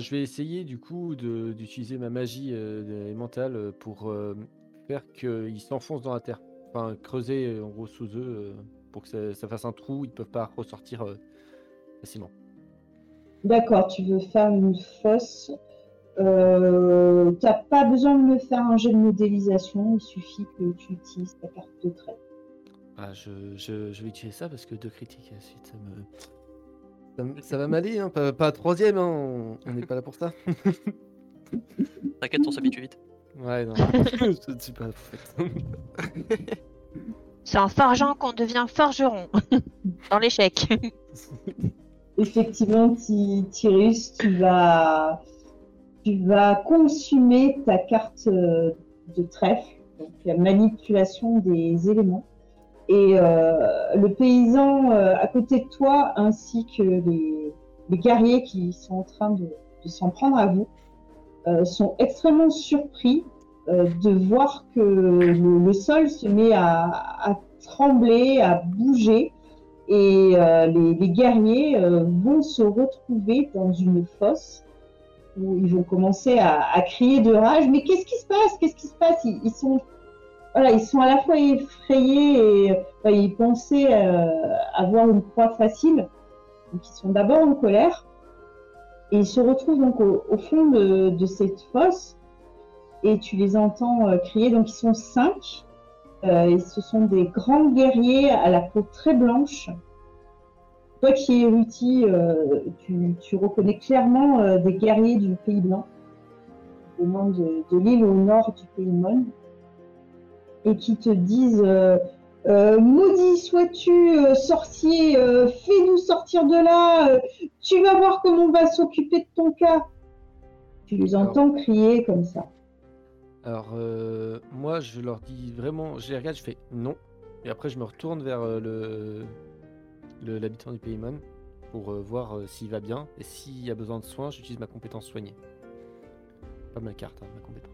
Je vais essayer du coup d'utiliser ma magie, heu, élémentale, heu, pour, heu, faire qu'ils s'enfoncent dans la terre. Enfin, creuser, en gros sous eux, pour que ça ça fasse un trou, ils peuvent pas ressortir, facilement. D'accord, tu veux faire une fosse. Euh, t'as pas besoin de me faire un jeu de modélisation, il suffit que tu utilises ta carte de trait. Ah, je, je, je vais utiliser ça parce que deux critiques ensuite, ça me. Ça, me- ça va m'aller, hein, pas, pas troisième, hein, on n'est pas là pour ça. T'inquiète, on s'habitue vite. Ouais, non, je ne suis pas fait. C'est en forgeant qu'on devient forgeron. Dans l'échec. Effectivement, Ty- Tyrus, tu vas, tu vas consumer ta carte euh, de trèfle, donc la manipulation des éléments. Et euh, le paysan euh, à côté de toi, ainsi que les, guerriers qui sont en train de, s'en prendre à vous, euh, sont extrêmement surpris de voir que le, sol se met à, trembler, à bouger. Et les, guerriers vont se retrouver dans une fosse où ils vont commencer à, crier de rage. Mais qu'est-ce qui se passe? Qu'est-ce qui se passe? Ils sont, voilà, ils sont à la fois effrayés et euh, ils pensaient euh, avoir une proie facile. Donc ils sont d'abord en colère et ils se retrouvent donc au, fond de, cette fosse et tu les entends euh, crier. Donc ils sont cinq. Ce sont des grands guerriers à la peau très blanche. Toi qui es euh, tu, reconnais clairement des guerriers du Pays Blanc, au nom de, de l'île au nord du Pays Mon, et qui te disent euh, euh, Maudit sois-tu, euh, sorcier, fais-nous sortir de là, tu vas voir comment on va s'occuper de ton cas. Tu les entends crier comme ça. Alors, euh, moi, je leur dis vraiment, je les regarde, je fais non. Et après, je me retourne vers euh, le l'habitant du Paymon pour euh, voir s'il va bien. Et s'il y a besoin de soins, j'utilise ma compétence soignée. Pas ma carte, hein, ma compétence.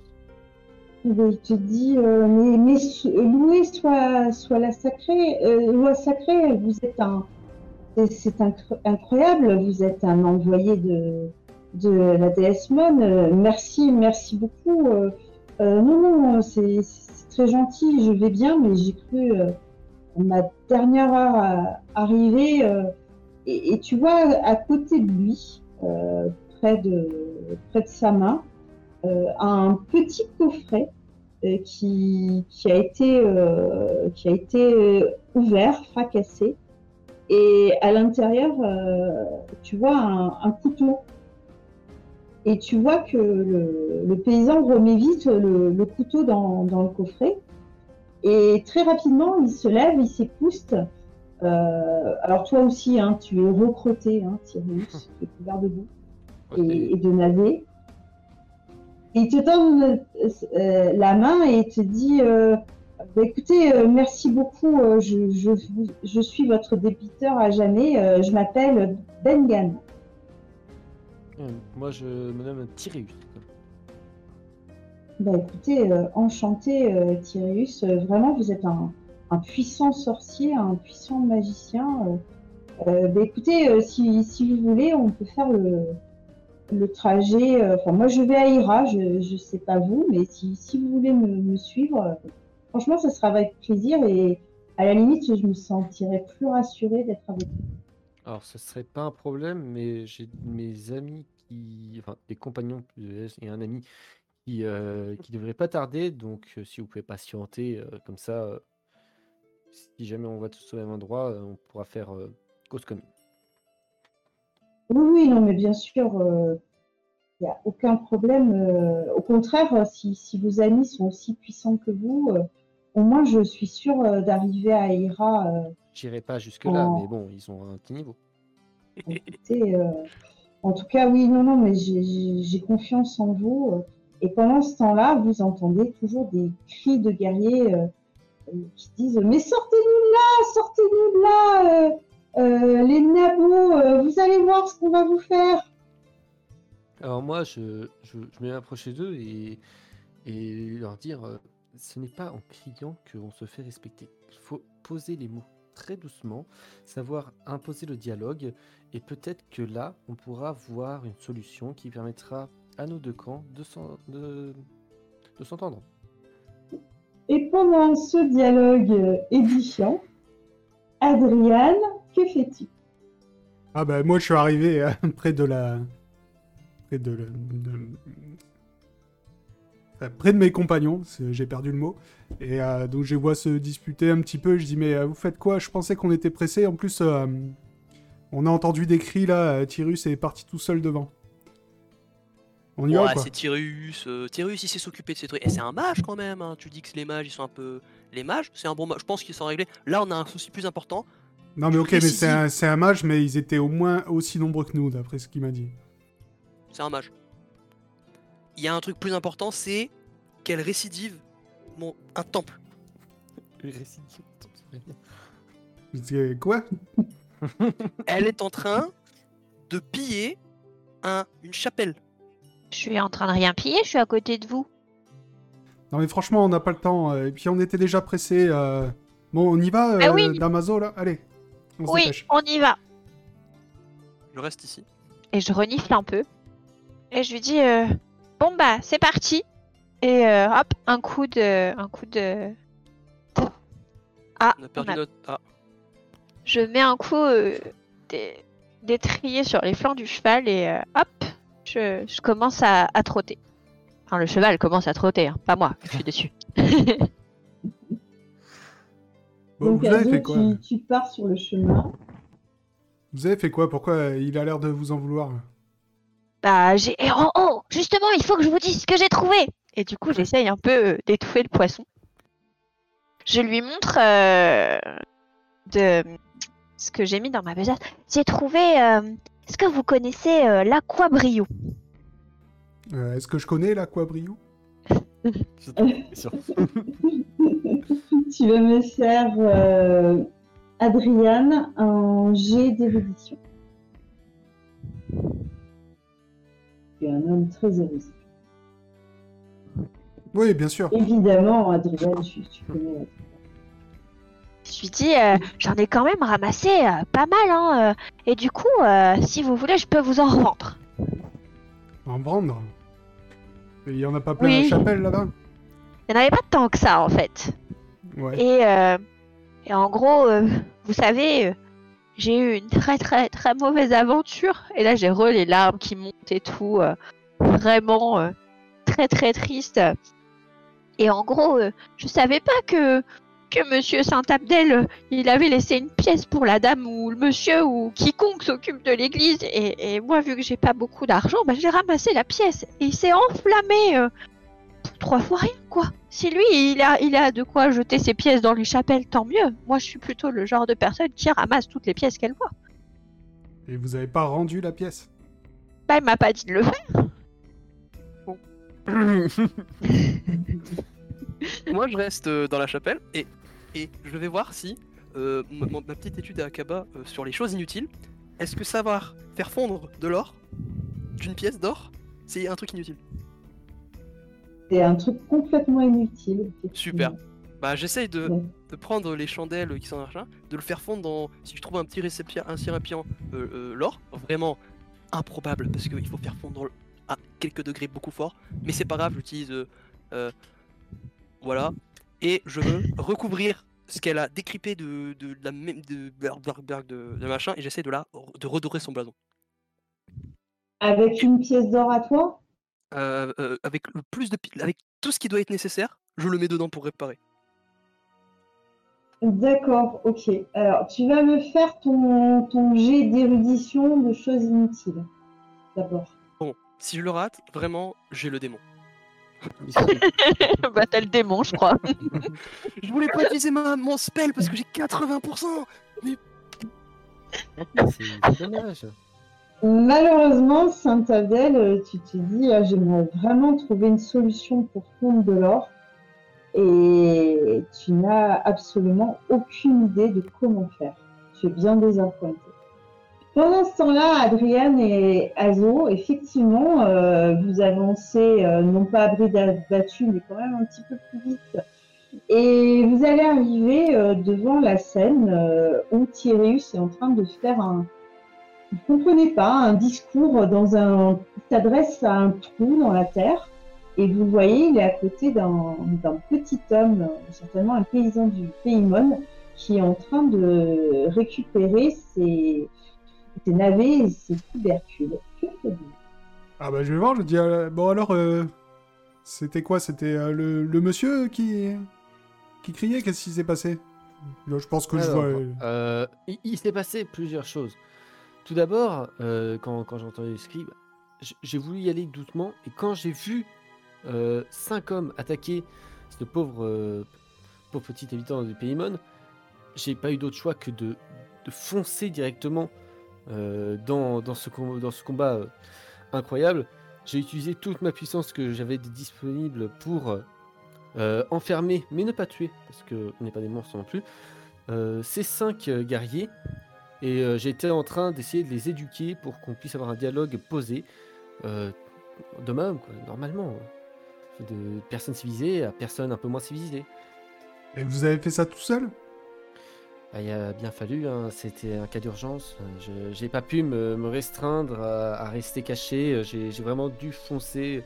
Il te dit, euh, mais, mais soit, soit la sacrée, euh, loi sacrée, vous êtes un, c'est- c'est incro- incroyable, vous êtes un envoyé de, de la déesse Mon. euh, merci, merci beaucoup. non, non, c'est très gentil, je vais bien, mais j'ai cru ma dernière heure arriver. et, et tu vois, à côté de lui, près, de, près de sa main, un petit coffret euh, qui, qui a été, euh, qui a été euh, ouvert, fracassé. Et à l'intérieur, euh, tu vois un, un couteau. Et tu vois que le, le paysan remet vite le, le couteau dans, dans le coffret. Et très rapidement, il se lève, il s'épouste. Euh, alors toi aussi, hein, tu es recroté, hein, Tyrus, qui est couvert de boue et, et de navets. Il te donne euh, la main et il te dit euh, Bah, écoutez, euh, merci beaucoup, euh, je, je, vous- je suis votre débiteur à jamais, je m'appelle Bengan. Moi, je me nomme Tyréus. Bah écoutez, enchanté Euh, vraiment vous êtes un, un puissant sorcier, un puissant magicien. Bah, écoutez, si, si vous voulez, on peut faire le, le trajet. euh, Enfin, moi je vais à Ira, je, je sais pas vous, mais si, vous voulez me, suivre, euh, franchement, ça sera avec plaisir et à la limite, je me sentirais plus rassurée d'être avec vous. Alors, ce serait pas un problème, mais j'ai mes amis qui. Enfin, des compagnons et un ami qui, euh, qui devrait pas tarder. Donc, euh, si vous pouvez patienter comme ça, si jamais on va tous au même endroit, on pourra faire cause commune. Oui, oui, non, mais bien sûr, il n'y a aucun problème. euh, au contraire, euh, si, si vos amis sont aussi puissants que vous, euh, au moins je suis sûre euh, d'arriver à Ira. euh, J'irai pas jusque-là, mais bon, ils ont un petit niveau. écoutez, euh, en tout cas, oui, non, non, mais j'ai- confiance en vous. euh, et pendant ce temps-là, vous entendez toujours des cris de guerriers euh, euh, qui disent Mais sortez-nous de là, sortez-nous de là, euh, les nabots, euh, vous allez voir ce qu'on va vous faire. Alors moi, je, je, je vais m'approcher d'eux et, et leur dire, euh, ce n'est pas en criant qu'on se fait respecter. Il faut poser les mots. très doucement, savoir imposer le dialogue, et peut-être que là, on pourra voir une solution qui permettra à nos deux camps de de- de s'entendre. Et pendant ce dialogue édifiant, Adriane, que fais-tu? Ah bah moi je suis arrivé euh, près de la... Près de... la- de- Près de mes compagnons, j'ai perdu le mot. Et euh, donc je les vois se disputer un petit peu. Je dis mais euh, vous faites quoi? Je pensais qu'on était pressé. En plus, euh, on a entendu des cris là. Tyrus est parti tout seul devant. On y va Ouais, quoi c'est Tyrus. euh, Tyrus, il sait s'occuper de ces trucs. Et c'est un mage quand même. hein. Tu dis que les mages, ils sont un peu. Les mages, c'est un bon mage. Je pense qu'ils sont réglés. Là, on a un souci plus important. Non mais ok, Mais mais si, c'est si. un, c'est un mage, mais ils étaient au moins aussi nombreux que nous, d'après ce qu'il m'a dit. C'est un mage. Il y a un truc plus important, c'est qu'elle récidive mon... un temple. Dis, quoi? Elle est en train de piller un... une chapelle. Je suis en train de rien piller, je suis à côté de vous. Non mais franchement, on n'a pas le temps. euh, Et puis on était déjà pressé. Bon, on y va, euh, Ah oui. Damaso là? Allez, on Oui, dépêche. on y va. Je reste ici. Et je renifle un peu. Et je lui dis euh, Bon bah, c'est parti. Et euh, hop, un coup de. Un coup de. Ah, On a perdu on a- notre... Ah, je mets un coup euh, d'é- d'étrier sur les flancs du cheval et euh, hop, je, je commence à, à trotter. Enfin, le cheval commence à trotter, hein, pas moi, je suis dessus. Bon, Donc, vous avez fait quoi tu, tu pars sur le chemin. Vous avez fait quoi? Pourquoi euh, il a l'air de vous en vouloir? Bah, j'ai. eh, oh, oh, justement, il faut que je vous dise ce que j'ai trouvé. Et du coup, j'essaye un peu euh, d'étouffer le poisson. Je lui montre euh, de ce que j'ai mis dans ma besace. J'ai trouvé. euh, Est-ce que vous connaissez euh, l'aquabrio? Euh, Est-ce que je connais l'Aquabrio? tu vas me faire, euh, Adriane, un jet d'érudition. Tu es un homme très érudit. Oui, bien sûr. Évidemment, Adriane, tu, tu connais la Je lui dis, euh, j'en ai quand même ramassé euh, pas mal, hein, euh, et du coup, euh, si vous voulez, je peux vous en revendre. En vendre? Il y en a pas plein Oui. à la chapelle là-bas Il n'y en avait pas tant que ça, en fait. Ouais. Et, euh, et en gros, euh, vous savez, euh, j'ai eu une très très très mauvaise aventure. Et là, j'ai re les larmes qui montent et tout. euh, vraiment très très triste. Et en gros, je savais pas que, que monsieur Saint-Abdel, il avait laissé une pièce pour la dame ou le monsieur ou quiconque s'occupe de l'église. Et, et moi, vu que j'ai pas beaucoup d'argent, bah, j'ai ramassé la pièce. Et il s'est enflammé. euh, pour trois fois rien, quoi. Si lui, il a, il a de quoi jeter ses pièces dans les chapelles, tant mieux. Moi, je suis plutôt le genre de personne qui ramasse toutes les pièces qu'elle voit. Et vous avez pas rendu la pièce? Bah, il m'a pas dit de le faire. Moi, je reste euh, dans la chapelle et, et je vais voir si euh, ma, ma petite étude à Akaba euh, sur les choses inutiles, est-ce que savoir faire fondre de l'or d'une pièce d'or, c'est un truc inutile? C'est un truc complètement inutile. Super. Bah, j'essaye de, Ouais. de prendre les chandelles qui sont machin, de le faire fondre dans. Si je trouve un petit récipient, un récipient euh, l'or, vraiment improbable parce qu'il faut faire fondre à quelques degrés beaucoup fort, mais c'est pas grave, j'utilise. voilà. Et je veux recouvrir ce qu'elle a décrypté de, de, de la même. de, de, de, de machin, et j'essaie de la de redorer son blason. Avec une pièce d'or à toi? Euh, euh, avec le plus de. avec tout ce qui doit être nécessaire, je le mets dedans pour réparer. D'accord, ok. Alors, tu vas me faire ton, ton jet d'érudition de choses inutiles. D'abord. Si je le rate, vraiment, j'ai le démon. bah, t'as le démon, je crois. Je voulais pas utiliser ma, mon spell parce que j'ai 80%. C'est c'est dommage. Malheureusement, Saint-Adèle, euh, tu te dis, ah, j'aimerais vraiment trouver une solution pour fondre de l'or. Et tu n'as absolument aucune idée de comment faire. Tu es bien désappointé. Pendant ce temps-là, Adrienne et Azo, effectivement, euh, vous avancez, euh, non pas à bride mais quand même un petit peu plus vite Et vous allez arriver euh, devant la scène où Tyréus est en train de faire un, vous ne comprenez pas, un discours dans un, s'adresse à un trou dans la terre. Et vous voyez, il est à côté d'un petit homme, certainement un paysan du Paymon, qui est en train de récupérer ses, ses navets et ses tubercules. Que faites-vous Ah bah je vais voir, je dis, euh, bon alors, euh, c'était quoi? C'était euh, le, le monsieur qui, qui criait? Qu'est-ce qui s'est passé? Là, Je pense que je vois... il, il s'est passé plusieurs choses. Tout d'abord, euh, quand, quand j'ai entendu les scribes, j- j'ai voulu y aller doucement et quand j'ai vu euh, cinq hommes attaquer ce pauvre, euh, pauvre petit habitant du Paymon, j'ai pas eu d'autre choix que de, de foncer directement euh, dans, dans, ce, combat euh, incroyable. J'ai utilisé toute ma puissance que j'avais disponible pour euh, enfermer, mais ne pas tuer, parce qu'on n'est pas des monstres non plus, euh, ces cinq euh, guerriers. Et euh, j'étais en train d'essayer de les éduquer pour qu'on puisse avoir un dialogue posé euh, d'homme-homme, quoi, normalement. euh, De personnes civilisées à personnes un peu moins civilisées. Et vous avez fait ça tout seul? Bah, il a bien fallu, hein, c'était un cas d'urgence. Je j'ai pas pu me, me restreindre à, à rester caché. J'ai vraiment dû foncer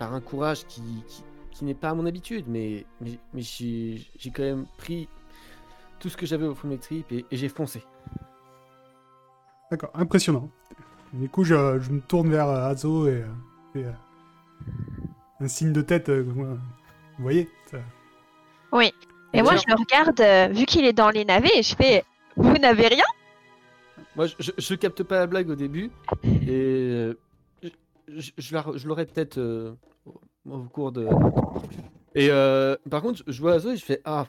par un courage qui, qui, qui n'est pas à mon habitude. Mais, mais, mais j'ai quand même pris tout ce que j'avais au fond de mes tripes et, et j'ai foncé. D'accord, impressionnant. Du coup, je, je me tourne vers euh, Azo et, euh, fais, euh, un signe de tête. vous voyez ça- Oui. Et moi, je le regarde, euh, vu qu'il est dans les navets, et je fais Vous n'avez rien? Moi, je, je, capte pas la blague au début. Et euh, je, je- je la re- je l'aurai peut-être euh, au, cours de. Et euh, par contre, je vois Azo et je fais Ah,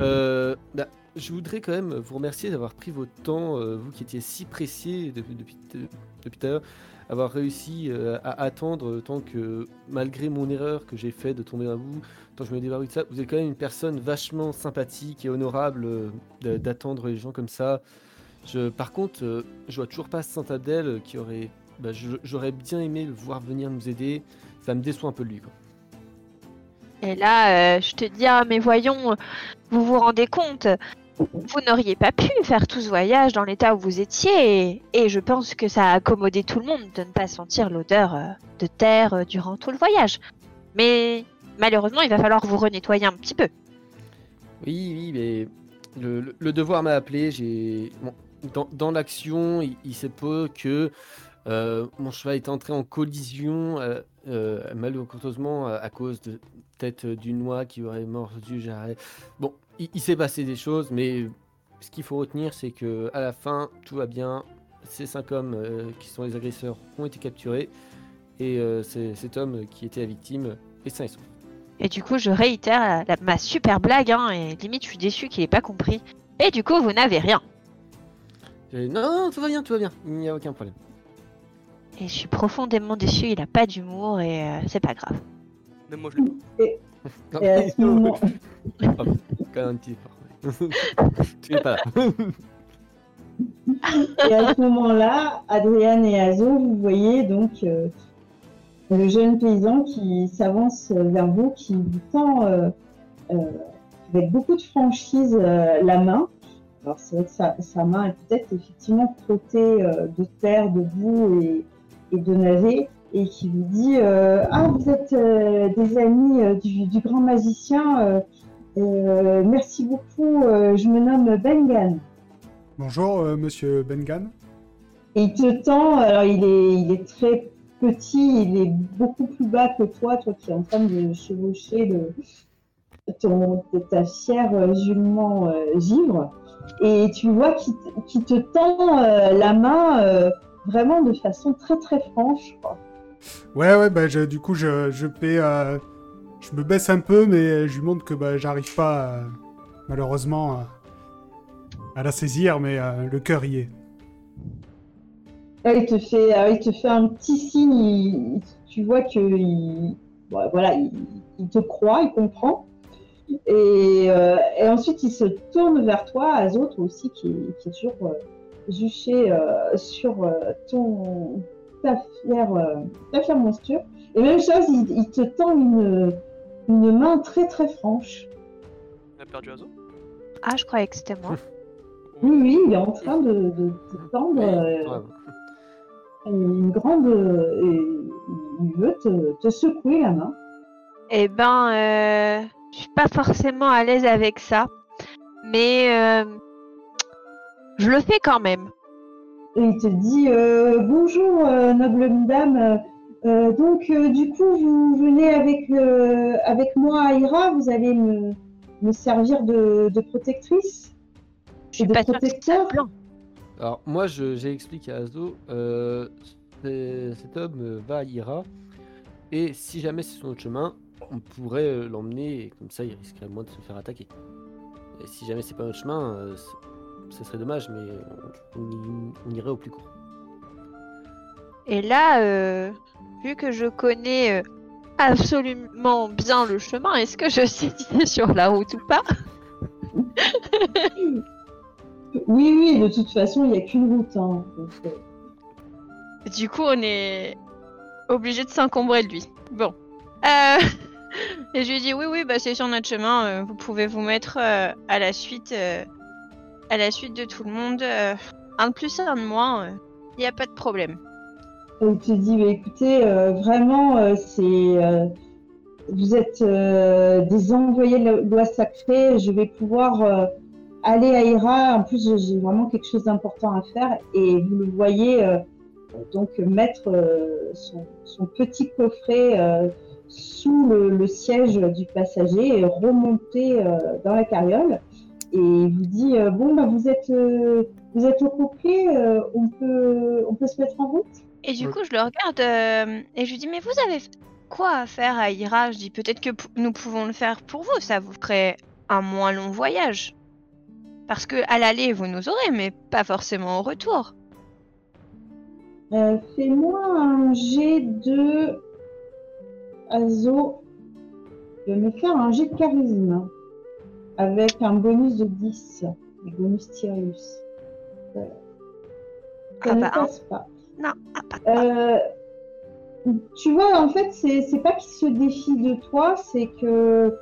euh, bah, je voudrais quand même vous remercier d'avoir pris votre temps, euh, vous qui étiez si précis depuis, depuis, depuis tout à l'heure, avoir réussi euh, à attendre tant que, malgré mon erreur que j'ai fait de tomber à vous, tant que je me débarrasse de ça, vous êtes quand même une personne vachement sympathique et honorable euh, d'attendre les gens comme ça. Je, par contre, euh, je vois toujours pas Saint Abdel euh, qui aurait. bah, J'aurais bien aimé le voir venir nous aider. Ça me déçoit un peu de lui. Quoi. Et là, euh, je te dis Ah, mais voyons, vous vous rendez compte vous n'auriez pas pu faire tout ce voyage dans l'état où vous étiez, et, je pense que ça a accommodé tout le monde de ne pas sentir l'odeur euh, de terre euh, durant tout le voyage. Mais malheureusement, il va falloir vous renettoyer un petit peu. Oui, oui, mais le, devoir m'a appelé. J'ai dans, l'action, il, se peut que euh, mon cheval est entré en collision, malheureusement à, cause de peut-être d'une noix qui aurait mordu. Bon, il, il s'est passé des choses, mais ce qu'il faut retenir, c'est que à la fin, tout va bien. Ces cinq hommes euh, qui sont les agresseurs ont été capturés et euh, c'est- cet homme qui était la victime est sain et sauf. Et du coup, je réitère la- la- ma super blague, hein, et limite, je suis déçu qu'il ait pas compris. Et du coup, vous n'avez rien. J'ai- Non, non, tout va bien, tout va bien. Il n'y a aucun problème. Et je suis profondément déçu, il a pas d'humour, et euh, c'est pas grave. Même moi, je l'ai pas. Non, Et à ce moment, Même un petit effort. tu n'es pas là. Et à ce moment-là, Adriane et Azo, vous voyez donc euh, le jeune paysan qui s'avance vers vous, qui vous tend euh, euh, avec beaucoup de franchise euh, la main. Alors c'est vrai que sa, sa main est peut-être effectivement crottée euh, de terre, de boue et, et de navets, et qui vous dit euh, Ah, vous êtes euh, des amis euh, du, du grand magicien, euh, merci beaucoup, euh, je me nomme Bengan. Bonjour, euh, monsieur Bengan. Il te tend, alors il est, il est très petit, il est beaucoup plus bas que toi, toi qui es en train de chevaucher le, ton, ta fière jument givre. Et tu vois qu'il te- tend la main vraiment de façon très très franche. quoi. Ouais, ouais, bah, je- du coup, je, je fais. Euh, je me baisse un peu, mais je lui montre que bah, j'arrive pas, euh, malheureusement, à- la saisir, mais euh, le cœur y est. Là, il te fait, alors, il te fait un petit signe. tu vois que il, ouais, voilà, il, te croit, il comprend. Et, euh, et ensuite, il se tourne vers toi, Azo, toi aussi, qui, est toujours euh, juché euh, sur euh, ton ta fière, euh, ta fière monstrueux. Et même chose, il te tend une, une main très très franche. perdu Azo? Ah, je croyais que c'était moi. Oui, oui, il est en train de, de, de tendre euh, une grande. euh, et il veut te, te secouer la main. Eh ben, euh, je suis pas forcément à l'aise avec ça, mais euh, je le fais quand même. Et il te dit euh, Bonjour, euh, noble dame. Euh, donc, euh, du coup, vous venez avec, euh, avec moi à Ira. Vous allez me, me servir de, de protectrice Je suis Et de pas sûre que c'est protecteur plan. Alors moi je- j'ai expliqué à Azo, euh, c'est- cet homme euh, va à Ira et si jamais c'est son autre chemin, on pourrait euh, l'emmener et comme ça il risquerait moins de se faire attaquer. Et si jamais c'est pas notre chemin, euh, c- ce serait dommage mais on, on y- on irait au plus court. Et là, euh, vu que je connais euh, absolument bien le chemin, est-ce que je sais si c'est sur la route ou pas? Oui, oui, de toute façon, il n'y a qu'une route. hein. Donc, Du coup, on est obligé de s'encombrer de lui. Bon. Euh, Et je lui dis oui, oui, bah c'est sur notre chemin. euh, vous pouvez vous mettre euh, à la suite, à la suite de tout le monde. un de plus, un de moins. Il n'y a pas de problème. Il te dit, bah, écoutez, euh, vraiment, euh, c'est, euh, vous êtes des envoyés de la loi sacrée. Je vais pouvoir aller à Ira. En plus, j'ai vraiment quelque chose d'important à faire. Et vous le voyez, donc mettre son, petit coffret sous le, siège du passager et remonter dans la carriole. Et il vous dit, bon, bah, vous êtes, vous êtes au euh, on peut, on peut se mettre en route? Et du Ouais. coup, je le regarde euh, et je lui dis mais vous avez quoi à faire à Ira? Je dis peut-être que nous pouvons le faire pour vous. Ça vous ferait un moins long voyage. Parce que à l'aller, vous nous aurez, mais pas forcément au retour. Euh, Fais-moi un jet de Azo. Je vais me faire un jet de charisme avec un bonus de 10. Le bonus Tyrus. Ça Ah ne bah, passe pas. Non, ah, pas, pas. Euh, tu vois, en fait, c'est pas qu'il se défie de toi, c'est que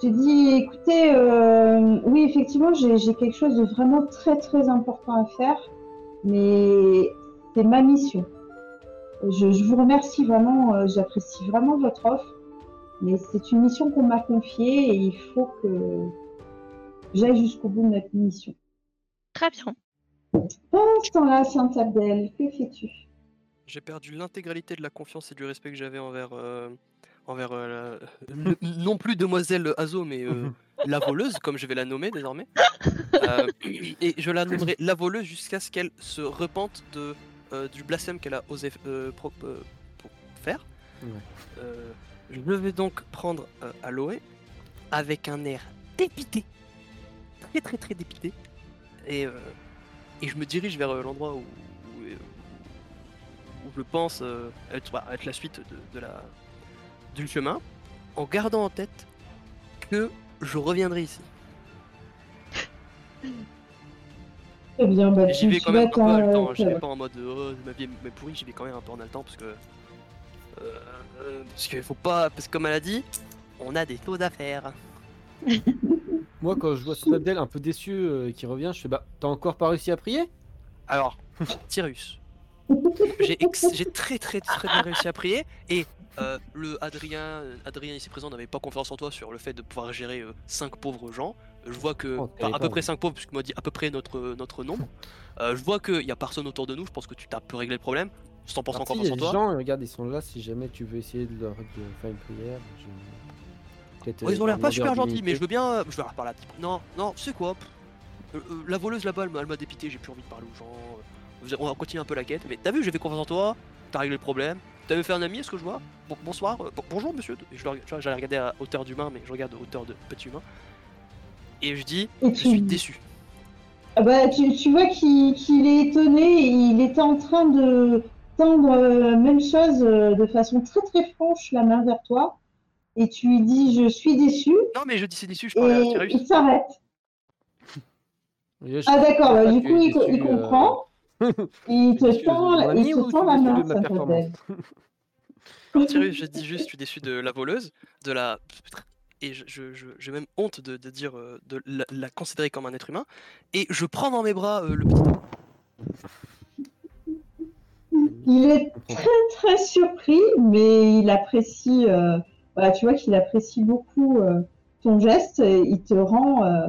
tu dis, écoutez, euh, oui, effectivement, j'ai j'ai quelque chose de vraiment très très important à faire, mais c'est ma mission. Je, je vous remercie vraiment, euh, j'apprécie vraiment votre offre, mais c'est une mission qu'on m'a confiée et il faut que j'aille jusqu'au bout de notre mission. Très bien. Pendant ce temps-là, Saint Abdel, que fais-tu? J'ai perdu l'intégralité de la confiance et du respect que j'avais envers, euh, envers euh, la- non plus demoiselle Azo, mais euh, la voleuse, comme je vais la nommer désormais. Euh, et je la nommerai la voleuse jusqu'à ce qu'elle se repente de, euh, du blasphème qu'elle a osé euh, pro- euh, pour faire. Ouais. Euh, je vais donc prendre euh, Aloé avec un air dépité, très très très dépité, et, euh, et je me dirige vers euh, l'endroit où, où, euh, où je pense euh, être, bah, être la suite de, de la, du chemin, en gardant en tête que je reviendrai ici. Eh bien, bah, J'y vais quand même un peu en haletant, hein, j'y vais pas en mode oh, ma vie est pourrie, j'y vais quand même un peu en haletant parce que. euh, parce qu'il faut pas. Parce que comme elle a dit, on a des choses à faire. Moi quand je vois cet Abdel un peu déçu euh, qui revient, je fais bah t'as encore pas réussi à prier? Alors, Tyrus, j'ai ex- j'ai très très très bien réussi à prier et euh, le Adrien, euh, Adrien ici présent n'avait pas confiance en toi sur le fait de pouvoir gérer 5 pauvres gens. Je vois que, Oh, enfin, à peu près oui. 5 pauvres, puisque moi dit à peu près notre, notre nombre. Euh, je vois qu'il y a personne autour de nous, je pense que tu t'as un peu réglé le problème. 100% Alors, si, il confiance y a en des toi. gens, regarde, ils sont là si jamais tu veux essayer de leur de faire une prière. je- peut-être, Ouais, euh, ils ont l'air pas super gentils, mais je veux bien. euh, Je vais leur parler à petit Non, non, c'est quoi euh, La voleuse là-bas, elle m'a- elle m'a dépité, j'ai plus envie de parler aux gens. On va continuer un peu la quête. Mais t'as vu, j'avais confiance en toi, t'as réglé le problème. T'avais fait un ami, est-ce que je vois? Bon- Bonsoir, euh, bon- bonjour monsieur. J'allais regarder à hauteur d'humain, mais je regarde à hauteur de petit humain. Et je dis, Et je tu- suis déçu. Ah bah, tu, tu vois qu'il est étonné, il était en train de tendre euh, même chose euh, de façon très très franche la main vers toi. Et tu lui dis je suis déçu Non, mais je dis c'est déçu, je parlais à et Tyrus. il s'arrête. Ah d'accord, bah, du coup il, euh, comprend. Il te tend, il te tend la main, de ma ça performance. Alors Tyrus, je dis juste, je suis déçu de la voleuse, de la. et je- je- je- j'ai même honte de, de dire, euh, de la, la considérer comme un être humain, et je prends dans mes bras euh, le petit. Il est très très surpris, mais il apprécie, euh, voilà, tu vois qu'il apprécie beaucoup euh, ton geste. et Il te rend, euh,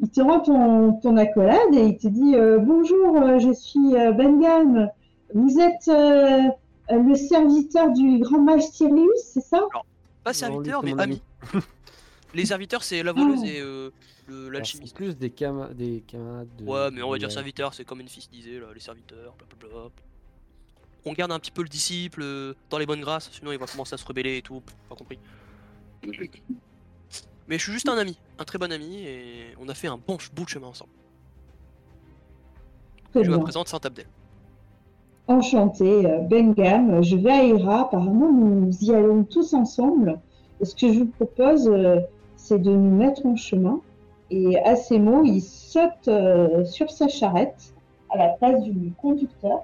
il te rend ton, ton accolade et il te dit euh, bonjour, euh, je suis euh, Bengam. Vous êtes le serviteur du grand mage Sirius, c'est ça? Pas Non, lui, serviteur, mais ami. Les serviteurs, c'est la voleuse et euh, le- Alors, c'est l'alchimiste. plus des, cama- des camarades de. Ouais, mais on va dire serviteur, c'est comme une fils disait, là, les serviteurs, blablabla. On garde un petit peu le disciple euh, dans les bonnes grâces, sinon il va commencer à se rebeller et tout, pas compris. Mais je suis juste un ami, un très bon ami, et on a fait un bon bout de chemin ensemble. Très Je me présente Saint Abdel. Enchanté, euh, Bengam. Je vais à Hira. Apparemment, nous y allons tous ensemble. Et ce que je vous propose, euh, c'est de nous mettre en chemin. Et à ces mots, il saute sur sa charrette à la place du conducteur.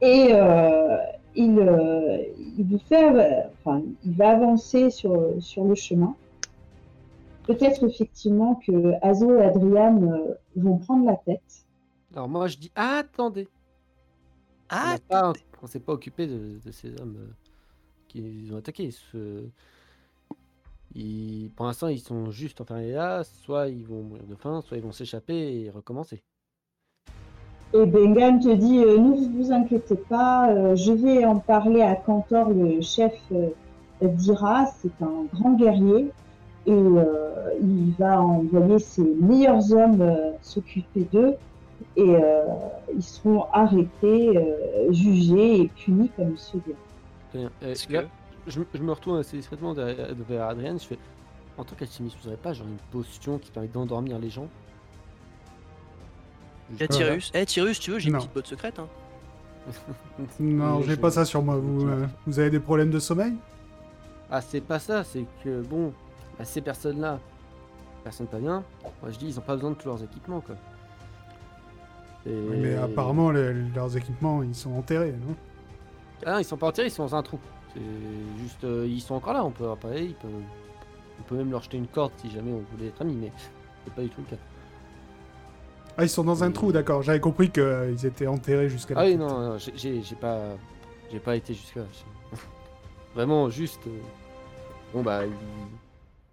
Et euh, il, euh, il vous fait, enfin, il va avancer sur, sur le chemin. Peut-être effectivement que Azo et Adrian euh, vont prendre la tête. Alors moi je dis attendez. On Ah n'a pas- on s'est pas occupé de, de ces hommes qui ont attaqué. Ce... Ils- pour l'instant, ils sont juste enfermés là. Soit ils vont mourir de faim, soit ils vont s'échapper et recommencer. Et Bengan te dit euh, Ne vous inquiétez pas, euh, je vais en parler à Cantor, le chef euh, d'Ira. C'est un grand guerrier et euh, il va envoyer ses meilleurs hommes euh, s'occuper d'eux et euh, ils seront arrêtés, euh, jugés et punis comme il se doit. Très bien. Euh, Est-ce là, que. je, je me retourne assez discrètement vers Adrien. Je fais en tant qu'alchimiste, vous n'aurez pas genre une potion qui permet d'endormir les gens? Eh Juste- Tyrus, eh Tyrus, tu veux, j'ai une petite botte secrète. Hein. Non, j'ai pas ça sur moi. Vous, euh, vous avez des problèmes de sommeil? Ah, c'est pas ça, c'est que bon, bah, ces personnes-là, personne pas bien. Moi je dis, ils ont pas besoin de tous leurs équipements quoi. Et- Oui, Mais apparemment, les- leurs équipements, ils sont enterrés, non? Ah non, ils sont pas enterrés, ils sont dans un trou. C'est juste, euh, ils sont encore là, on peut leur parler, ils peuvent- on peut même leur jeter une corde si jamais on voulait être amis, mais c'est pas du tout le cas. Ah, ils sont dans un trou, d'accord. J'avais compris qu'ils étaient enterrés jusqu'à la Ah oui, non, non, j'ai- pas, j'ai pas été jusque là. Vraiment juste, euh, bon bah ils,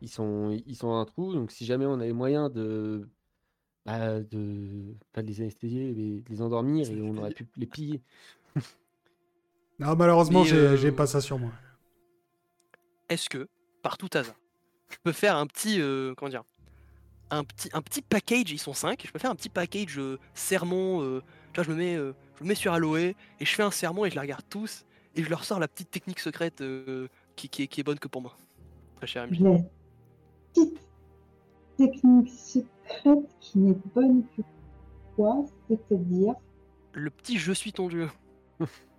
ils sont, ils sont dans un trou, donc si jamais on avait moyen de, bah, de pas de les anesthésier, mais de les endormir et on aurait pu les piller. Non, malheureusement, j'ai euh, j'ai pas ça sur moi. Est-ce que, par tout hasard, je peux faire un petit. euh, comment dire un petit, un petit package, ils sont 5, je peux faire un petit package euh, sermon. euh, tu vois, je me, mets, euh, je me mets sur Aloe et je fais un sermon et je les regarde tous et je leur sors la petite technique secrète euh, qui, qui est, qui est bonne que pour moi. Très cher ami. La petite technique secrète qui n'est bonne que quoi, c'est-à-dire Le petit je suis ton dieu.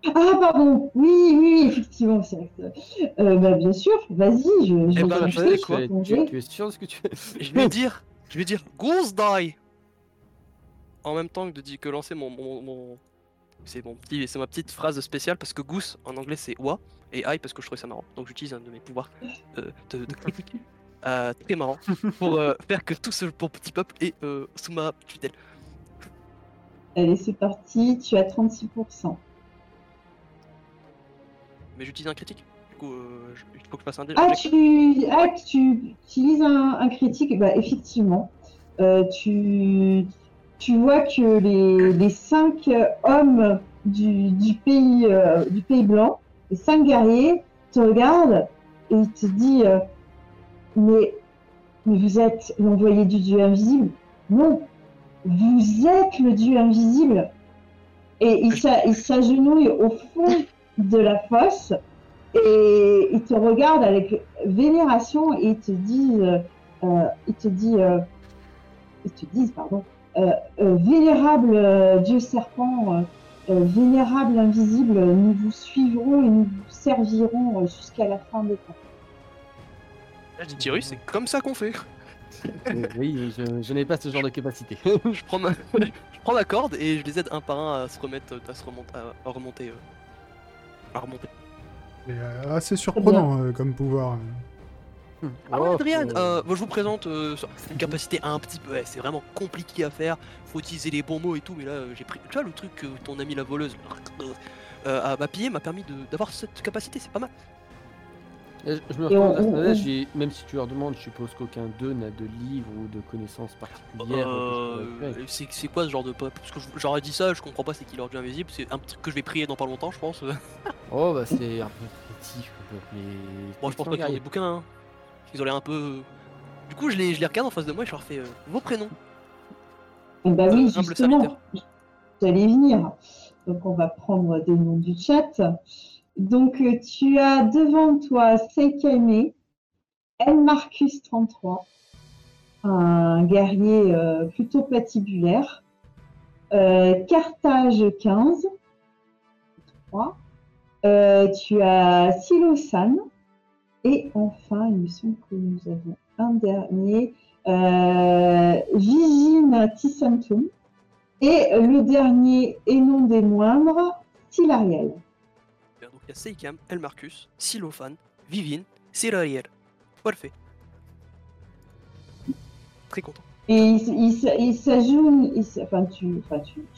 Ah, pardon, oui, oui, effectivement, c'est vrai. Euh, bah, bien sûr, vas-y, je, je Eh vais ben, je sais quoi, tu, es sûr de ce que tu fais? Je vais dire, je vais dire Goose die en même temps que de dire que lancer mon, mon, mon- c'est mon petit, c'est ma petite phrase spéciale parce que goose en anglais c'est oie et I parce que je trouvais ça marrant. Donc j'utilise un de mes pouvoirs euh, de, de critique euh, très marrant pour euh, faire que tout ce bon petit peuple est euh, sous ma tutelle. Allez, c'est parti, tu as 36%. Mais j'utilise un critique? Du coup, euh, je- il faut que je fasse un dé. Ah, tu, ah, tu utilises un, un critique, bah, effectivement. Euh, tu, tu vois que les, les cinq hommes du, du pays, euh, du pays blanc, les cinq guerriers, te regardent et ils te disent euh, mais, mais vous êtes l'envoyé du dieu invisible Non, vous êtes le dieu invisible. Et il s'a- il s'agenouille au fond de la fosse et il te regarde avec vénération et il te dit, euh, euh, il te dit, euh, ils te disent, pardon, euh, euh, vénérable euh, Dieu serpent, euh, euh, vénérable invisible, nous vous suivrons et nous vous servirons euh, jusqu'à la fin des temps. Là, je dis c'est comme ça qu'on fait. Oui, je, je n'ai pas ce genre de capacité. je, prends ma... je prends ma corde et je les aide un par un à se remettre, à se remonter, à, à remonter, à remonter. Mais, euh, assez surprenant euh, comme pouvoir. Ah ouais, Oh, Adrien, faut- euh, moi, je vous présente, euh, c'est une capacité un petit peu, ouais, c'est vraiment compliqué à faire, faut utiliser les bons mots et tout, mais là euh, j'ai pris, tu vois le truc que ton ami la voleuse euh, a- m'a pillé, m'a permis de- d'avoir cette capacité, c'est pas mal. Et Je je me on- on- on- même si tu leur demandes, je suppose qu'aucun d'eux n'a de livre ou de connaissances particulières. Euh, récupérer. c'est quoi ce genre de peuple Parce que je- j'aurais dit ça, je comprends pas c'est qui l'orgue invisible, c'est un truc que je vais prier dans pas longtemps, je pense. Oh bah c'est un peu petit, mais. Bon, je pense pas qu'ils ont des bouquins, hein. ils ont l'air un peu. Du coup, je les, je les regarde en face de moi et je leur fais euh, vos prénoms. Ben oui, justement, serviteur. j'allais venir. Donc, on va prendre des noms du chat. Donc, euh, tu as devant toi Seikaime, L Marcus 33, un guerrier euh, plutôt patibulaire, euh, Carthage 15, 3. Euh, tu as Silosan, et enfin, il me semble que nous avons un dernier, Vigine Tissantum. Et le dernier, et non des moindres, Silariel. Il y a Seikam, El Marcus, Silophan, Vivine, Sirariel. Parfait. Très content. Et il, s'ajoute, enfin, tu,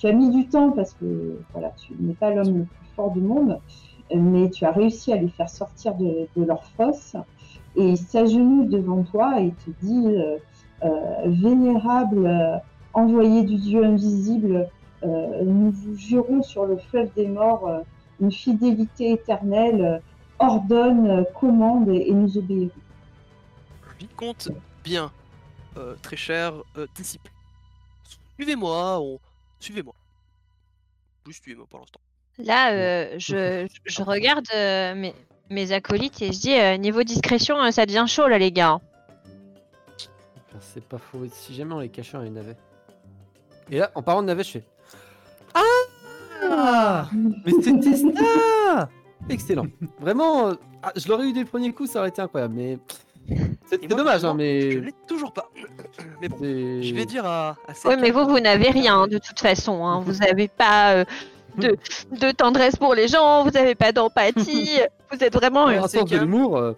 as mis du temps parce que voilà, tu n'es pas l'homme le plus fort du monde, mais tu as réussi à les faire sortir de, leur fosse. Et il s'agenouille devant toi et te dit euh, euh, Vénérable euh, envoyé du Dieu invisible, nous vous jurons sur le fleuve des morts une fidélité éternelle, euh, ordonne, euh, commande et, et nous obéirons. Vicomte, bien, euh, très cher euh, disciple. Suivez-moi, on... suivez-moi. Juste suivez-moi pour l'instant. Là, euh, je, je regarde euh, mes, mes acolytes et je dis euh, niveau discrétion, euh, ça devient chaud là, les gars. Enfin, c'est pas faux. Si jamais on les cachait dans les navets. Et là, en parlant de navets, je fais. Ah Mais c'était ça Excellent. Vraiment, euh, ah, je l'aurais eu dès le premier coup, ça aurait été incroyable. Mais c'est moi, dommage, hein, Je mais. l'ai toujours pas. Mais bon, c'est- je vais dire à, à Oui, mais vous, vous n'avez rien hein, de toute façon. hein. Vous n'avez pas euh, de, de tendresse pour les gens, vous n'avez pas d'empathie. vous êtes vraiment. Un sens de l'humour. euh,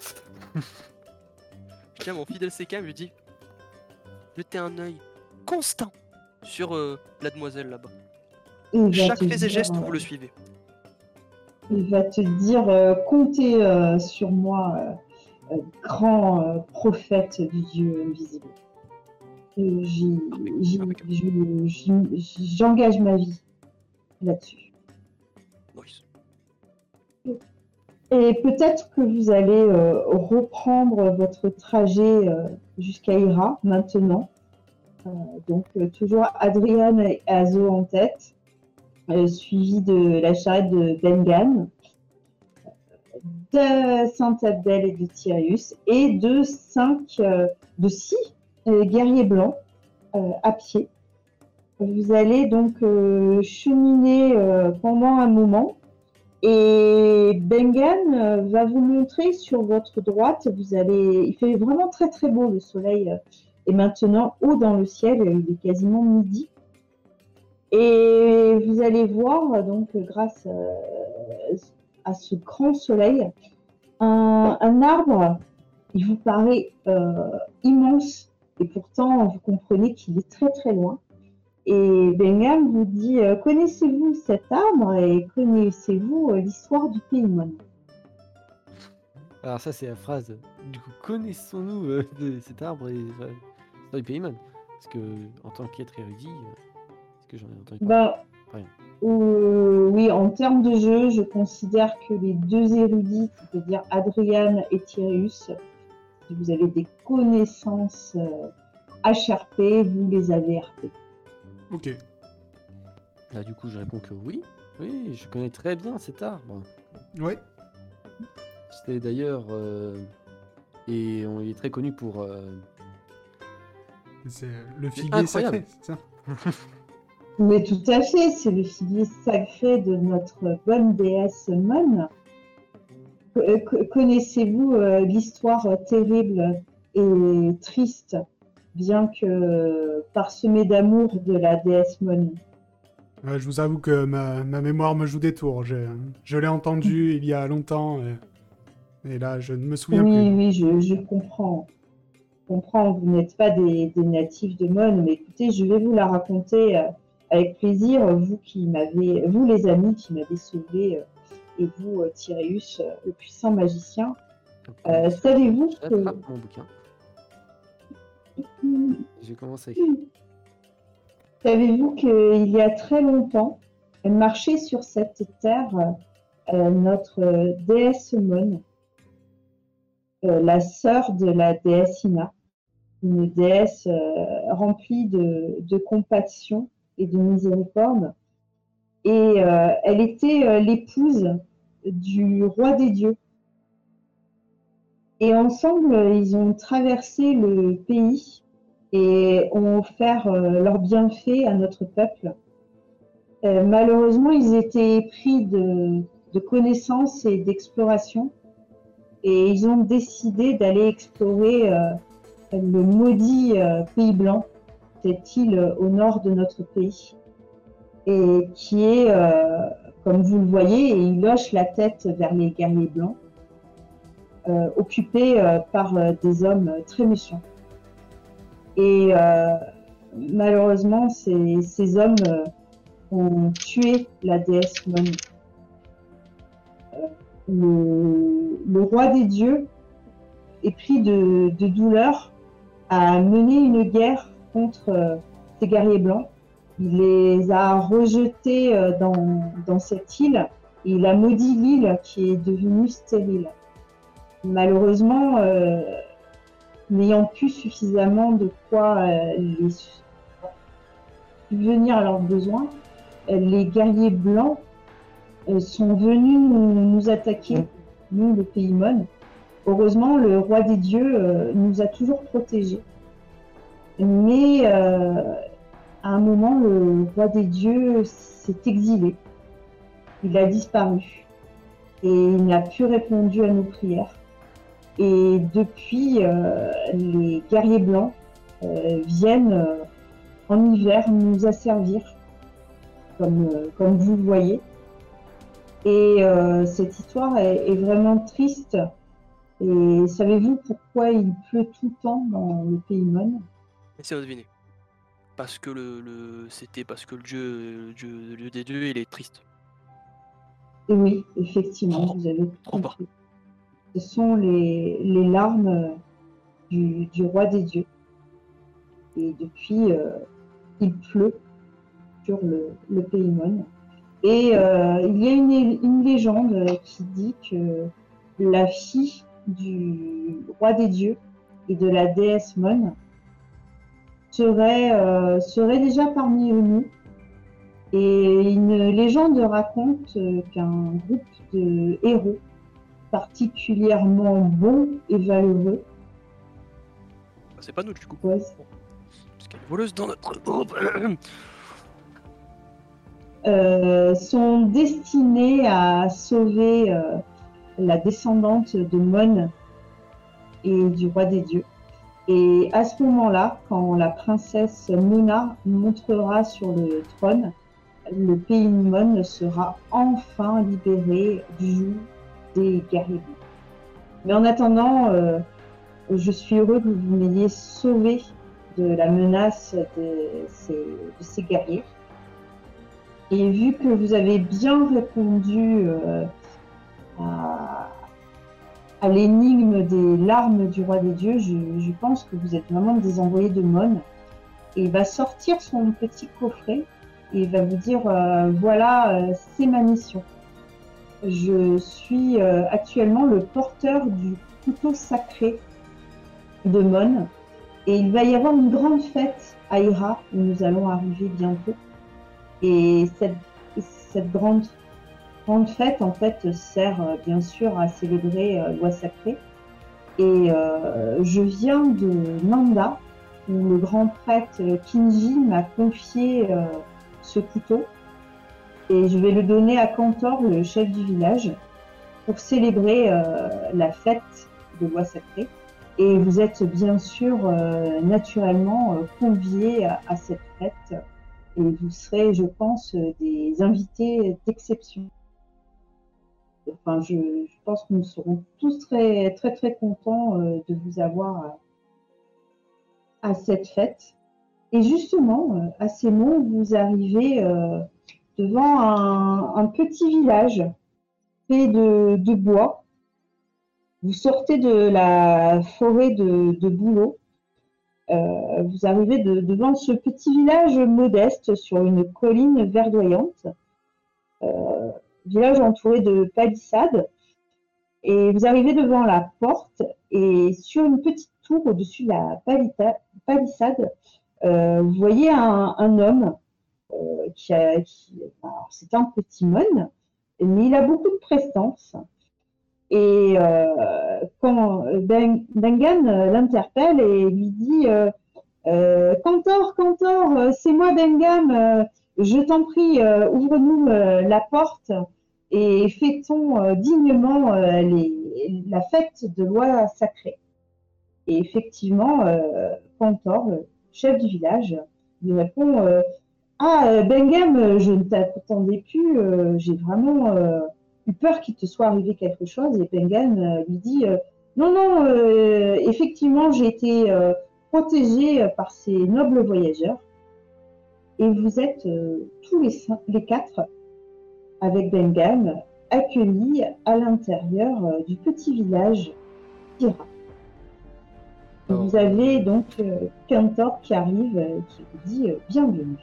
je tiens mon fidèle je lui dis jetez un œil constant sur euh, la demoiselle là-bas. Il Chaque te fait et geste, euh, vous le suivez. Il va te dire euh, comptez euh, sur moi, euh, euh, grand euh, prophète du Dieu invisible. Euh, j'y- J'engage ma vie là-dessus. Nice. Et peut-être que vous allez euh, reprendre votre trajet euh, jusqu'à Ira maintenant. Euh, donc euh, toujours Adrian et Azo en tête, euh, suivi de la charrette de Bengan, de Saint-Abdel et de Tyrius, et de cinq, euh, de six euh, guerriers blancs euh, à pied. Vous allez donc euh, cheminer euh, pendant un moment. Et Bengan euh, va vous montrer sur votre droite, vous allez, il fait vraiment très très beau, le soleil euh, est maintenant haut dans le ciel, euh, il est quasiment midi. Et vous allez voir, euh, donc grâce euh, à ce grand soleil, un, arbre, il vous paraît euh, immense, et pourtant vous comprenez qu'il est très très loin. Et Bengham vous dit euh, Connaissez-vous cet arbre et connaissez-vous l'histoire du Paymon Alors, ça, c'est la phrase. Du coup, connaissons-nous cet arbre et l'histoire du Paymon Parce que, en tant qu'être érudit, que j'en ai entendu parler Rien. euh, Oui, en termes de jeu, je considère que les deux érudits, c'est-à-dire Adrian et Tyrius, si vous avez des connaissances euh, HRP, vous les avez RP. Ok. Là, du coup, je réponds que oui. Oui, je connais très bien cet arbre. Ouais. C'était d'ailleurs. euh, et on il est très connu pour. euh, C'est le figuier sacré, c'est ça? Mais tout à fait, c'est le filier sacré de notre bonne déesse Mon. Euh, co- Connaissez-vous euh, l'histoire euh, terrible et triste, bien que parsemée d'amour de la déesse Mon? Ouais, Je vous avoue que ma, ma mémoire me joue des tours. Je, je l'ai entendu il y a longtemps. et Et là, je ne me souviens Oui, plus. oui, je, je comprends. Je comprends, vous n'êtes pas des, des natifs de Mon, mais écoutez, je vais vous la raconter euh, avec plaisir, vous qui m'avez, vous les amis qui m'avez sauvé, euh, et vous, euh, Tyréus, euh, le puissant magicien. Euh, Savez-vous que... Mon bouquin. À écrire. Savez-vous qu'il y a très longtemps, marchait sur cette terre euh, notre déesse Mon, euh, la sœur de la déesse Ina, une déesse remplie de, de compassion et de miséricorde. Et euh, elle était euh, l'épouse du roi des dieux. Et ensemble, ils ont traversé le pays et ont offert euh, leurs bienfaits à notre peuple. Malheureusement, ils étaient pris de, connaissances et d'exploration et ils ont décidé d'aller explorer le maudit pays blanc, île au nord de notre pays, et qui est, euh, comme vous le voyez, et il hoche la tête vers les guerriers blancs, euh, euh, par euh, des hommes très méchants. Et euh, malheureusement, ces, hommes euh, ont tué la déesse Mon. Euh, le, le roi des dieux est pris de, de douleur à mener une guerre contre euh, ces guerriers blancs. Il les a rejetés euh, dans, dans cette île et il a maudit l'île qui est devenue stérile. Malheureusement, euh, n'ayant plus suffisamment de quoi euh, les subvenir à leurs besoins, euh, les guerriers blancs sont venus nous, nous attaquer, nous, le pays Mon. Heureusement, le roi des dieux nous a toujours protégés. Mais euh, à un moment, le roi des dieux s'est exilé. Il a disparu. Et il n'a plus répondu à nos prières. Et depuis, euh, les guerriers blancs euh, viennent en hiver nous asservir, comme, comme vous le voyez. Et cette histoire est, est vraiment triste. Et savez-vous pourquoi il pleut tout le temps dans le pays Mon Essayez de deviner. Parce que le, le- c'était parce que le dieu, le dieu, le dieu des dieux, il est triste. Oui, effectivement, vous avez tout compris. Ce sont les, les larmes du, du roi des dieux. Et depuis, euh, il pleut sur le, le pays Mon. Et euh, il y a une, une légende qui dit que la fille du roi des dieux et de la déesse Mon serait, euh, serait déjà parmi nous et une légende raconte euh, qu'un groupe de héros particulièrement bons et valeureux Bah, c'est pas nous du coup. ouais, Parce qu'il y a une voleuse dans notre groupe. euh, sont destinés à sauver euh, la descendante de Mon et du roi des dieux. Et à ce moment-là, quand la princesse Mona montera sur le trône, le pays de Mon sera enfin libéré du joug des guerriers blancs. Mais en attendant, euh, je suis heureux que vous m'ayez sauvé de la menace de ces, de ces guerriers. Et vu que vous avez bien répondu euh, à, à l'énigme des larmes du roi des dieux, je, pense que vous êtes vraiment des envoyés de Mon. Et il va sortir son petit coffret et va vous dire euh, voilà, euh, c'est ma mission. Je suis euh, actuellement le porteur du couteau sacré de Mon. Et il va y avoir une grande fête à Ira où nous allons arriver bientôt. Et cette, cette grande, grande fête, en fait, sert euh, bien sûr à célébrer euh, loi sacrée. Et euh, je viens de Nanda, où le grand prêtre Kinji m'a confié ce couteau. Et je vais le donner à Cantor, le chef du village, pour célébrer la fête de loi sacrée. Et vous êtes bien sûr naturellement conviés à, à cette fête et vous serez, je pense, des invités d'exception. Enfin, je, pense que nous serons tous très, très, très contents euh, de vous avoir à, à cette fête. Et justement, euh, à ces mots, vous arrivez euh, devant un, petit village fait de, bois. Vous sortez de la forêt de, de. Euh, vous arrivez de- devant ce petit village modeste sur une colline verdoyante. Euh, village entouré de palissades. Et vous arrivez devant la porte et sur une petite tour au-dessus de la palissade, euh, vous voyez un, homme euh, qui a, qui- c'est un petit mon, mais il a beaucoup de prestance. Et euh, quand ben, Bengan l'interpelle et lui dit Cantor, Cantor, c'est moi Bengam, je t'en prie, ouvre-nous la porte et fêtons euh, dignement euh, la fête de loi sacrée. Et effectivement, euh, Cantor, le chef du village, lui répond euh, Ah, euh, Bengam, euh, je ne t'attendais plus, euh, j'ai vraiment euh, eu peur qu'il te soit arrivé quelque chose. Et Bengam euh, lui dit euh, Non, non, euh, effectivement, j'ai été euh, protégé euh, par ces nobles voyageurs. Et vous êtes euh, tous les quatre, avec Bengam, accueillis à l'intérieur euh, du petit village d'Ira. Et Vous avez donc euh, Cantor qui arrive euh, qui vous dit euh, bienvenue.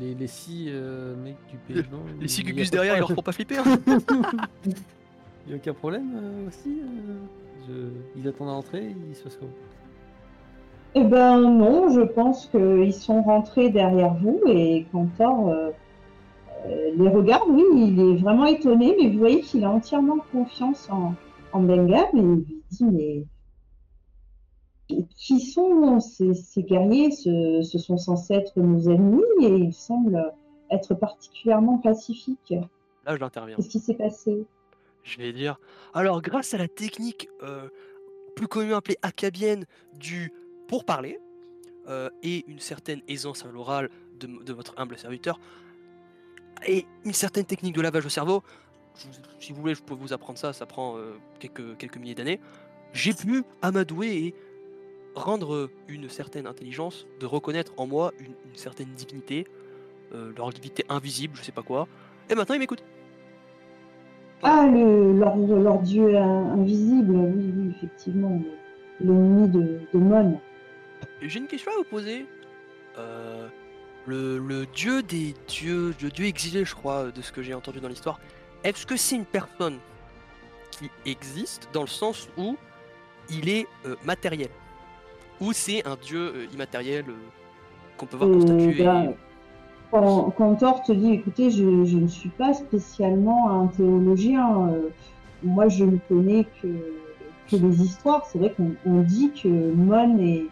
Les, les six euh, mecs du Pays. Les six de derrière, ils leur font pas flipper. hein. Il y a aucun problème euh, aussi euh, je... Ils attendent à entrer, ils se passent comment Eh ben non, je pense qu'ils sont rentrés derrière vous et Cantor les regarde. Oui, il est vraiment étonné, mais vous voyez qu'il a entièrement confiance en, en Bengam et il lui dit mais qui sont ces, ces guerriers ce, ce sont censés être nos ennemis et ils semblent être particulièrement pacifiques. Là, je l'interviens. Qu'est-ce qui s'est passé? Je vais dire. Alors, grâce à la technique euh, plus connue appelée acadienne du pourparler euh, et une certaine aisance à l'oral de votre humble serviteur et une certaine technique de lavage au cerveau, si vous voulez, je peux vous apprendre ça, ça prend euh, quelques, quelques milliers d'années. J'ai pu amadouer et rendre une certaine intelligence de reconnaître en moi une, une certaine divinité, euh, leur divinité invisible, je sais pas quoi. Et maintenant, ils m'écoutent. Ah, le, leur, leur dieu in- invisible, oui, oui, effectivement, l'ennemi de, de Mon. J'ai une question à vous poser. Euh, le, le dieu des dieux, le dieu exilé, je crois, de ce que j'ai entendu dans l'histoire, est-ce que c'est une personne qui existe dans le sens où il est euh, matériel? Ou c'est un dieu euh, immatériel euh, qu'on peut voir constitué ben, Quand, quand Thor te dit, écoutez, je, je ne suis pas spécialement un théologien, moi je ne connais que, que les histoires. C'est vrai qu'on on dit que Mon et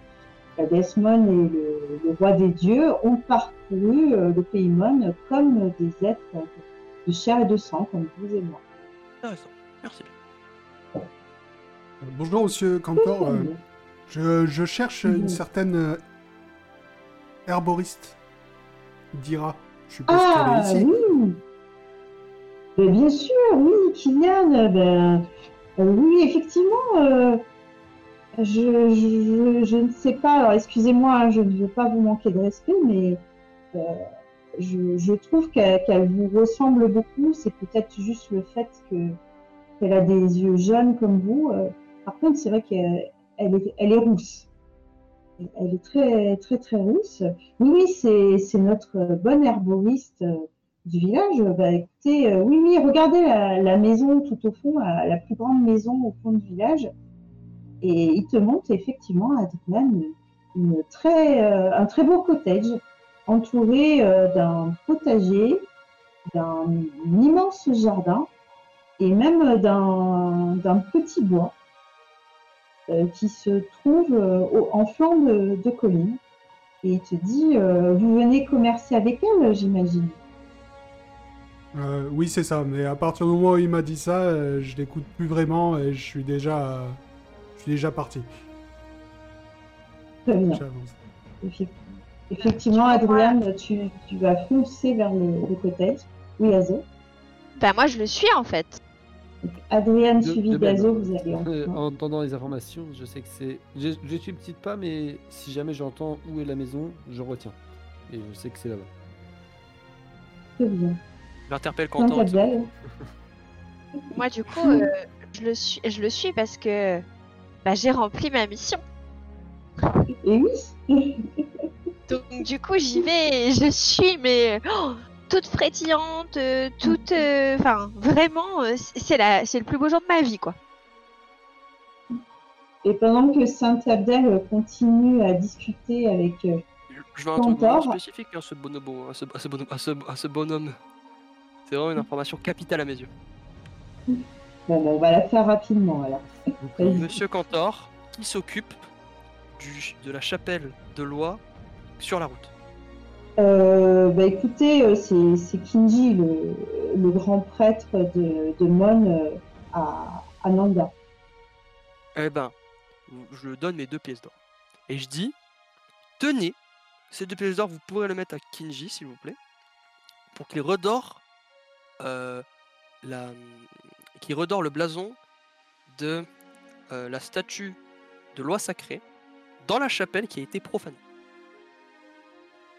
déesse Mon et le, le roi des dieux ont parcouru euh, le pays Mon comme des êtres de chair et de sang, comme vous et moi. Intéressant. Merci bien. Euh, Bonjour, monsieur Cantor. euh, je, je cherche une certaine euh, herboriste d'Ira. Je suppose Ah qu'elle est ici. oui Bien sûr, oui, Kylian. Ben, euh, oui, effectivement. Je, ne sais pas, alors excusez-moi, je ne veux pas vous manquer de respect, mais euh, je, trouve qu'elle vous ressemble beaucoup. C'est peut-être juste le fait que qu'elle a des yeux jaunes comme vous. euh. par contre, c'est vrai qu'elle elle est, rousse. Elle est très, très, très rousse. Oui, oui, c'est notre bonne herboriste euh, du village. Bah, oui, oui, regardez la, maison tout au fond, la plus grande maison au fond du village. Et il te montre effectivement, Adrian, une, très, euh, un très beau cottage entouré euh, d'un potager, d'un immense jardin et même d'un petit bois euh, qui se trouve en flanc de, de colline. Et il te dit, vous venez commercer avec elle, j'imagine. Oui, c'est ça. Mais à partir du moment où il m'a dit ça, je l'écoute plus vraiment et je suis déjà, je suis déjà parti. Très bien. J'avance. Effe- Effectivement, Adrien, tu, tu vas foncer vers le, le cottage. Oui, Azo. Bah moi je le suis en fait. Adrien suivi d'Azo, vous allez en Euh, en entendant les informations, je sais que c'est. Je, je suis petite pas, mais si jamais j'entends où est la maison, je retiens. Et je sais que c'est là-bas. Très bien. J'interpelle Quentin. Moi, du coup, euh, je, le suis, je le suis parce que bah, j'ai rempli ma mission. et oui, Donc, du coup, j'y vais et je suis, mais oh, toute frétillante, euh, toute. euh, Enfin, vraiment, euh, c- c'est la- c'est le plus beau jour de ma vie, quoi. et pendant que Saint Abdel continue à discuter avec euh, Je veux un truc Quentin. vraiment spécifique à ce bonobo, à ce, à ce bonhomme. À ce, à ce bonhomme. C'est vraiment une information capitale à mes yeux. Bon, bon, on va la faire rapidement alors. Vas-y. Monsieur Cantor, qui s'occupe du- de la chapelle de loi sur la route. Euh, bah écoutez, euh, c'est Kinji, le, le grand prêtre de, de Mon euh, à, à Nanda. Eh ben, je lui donne mes deux pièces d'or. Et je dis, tenez, ces deux pièces d'or, vous pourrez le mettre à Kinji, s'il vous plaît, pour qu'il redore euh, la, qu'il redore le blason de euh, la statue de loi sacrée dans la chapelle qui a été profanée.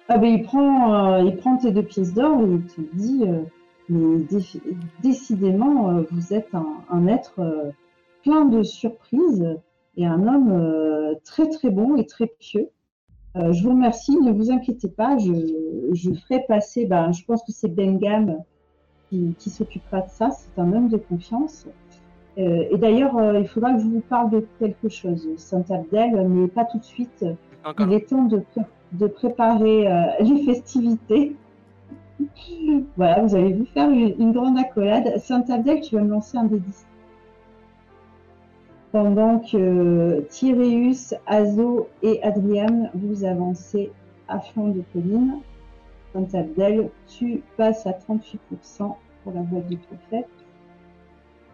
Ah ben il prend, euh, il prend tes deux pièces d'or et il te dit, euh, mais dé- décidément, vous êtes un, être plein de surprises et un homme très très bon et très pieux. Je vous remercie, ne vous inquiétez pas, je, je ferai passer, ben, je pense que c'est Bengam qui, qui s'occupera de ça, c'est un homme de confiance. Euh, et d'ailleurs, euh, il faudra que je vous parle de quelque chose, Saint-Abdel, mais pas tout de suite. Encore Il est temps de, pré- de préparer euh, les festivités. voilà, vous allez vous faire une, une grande accolade. Saint-Abdel, tu vas me lancer un 10. Pendant que Tyréus, Azo et Adriane, vous avancez à flanc de colline. Tu passes à 38% pour la boîte du prophète.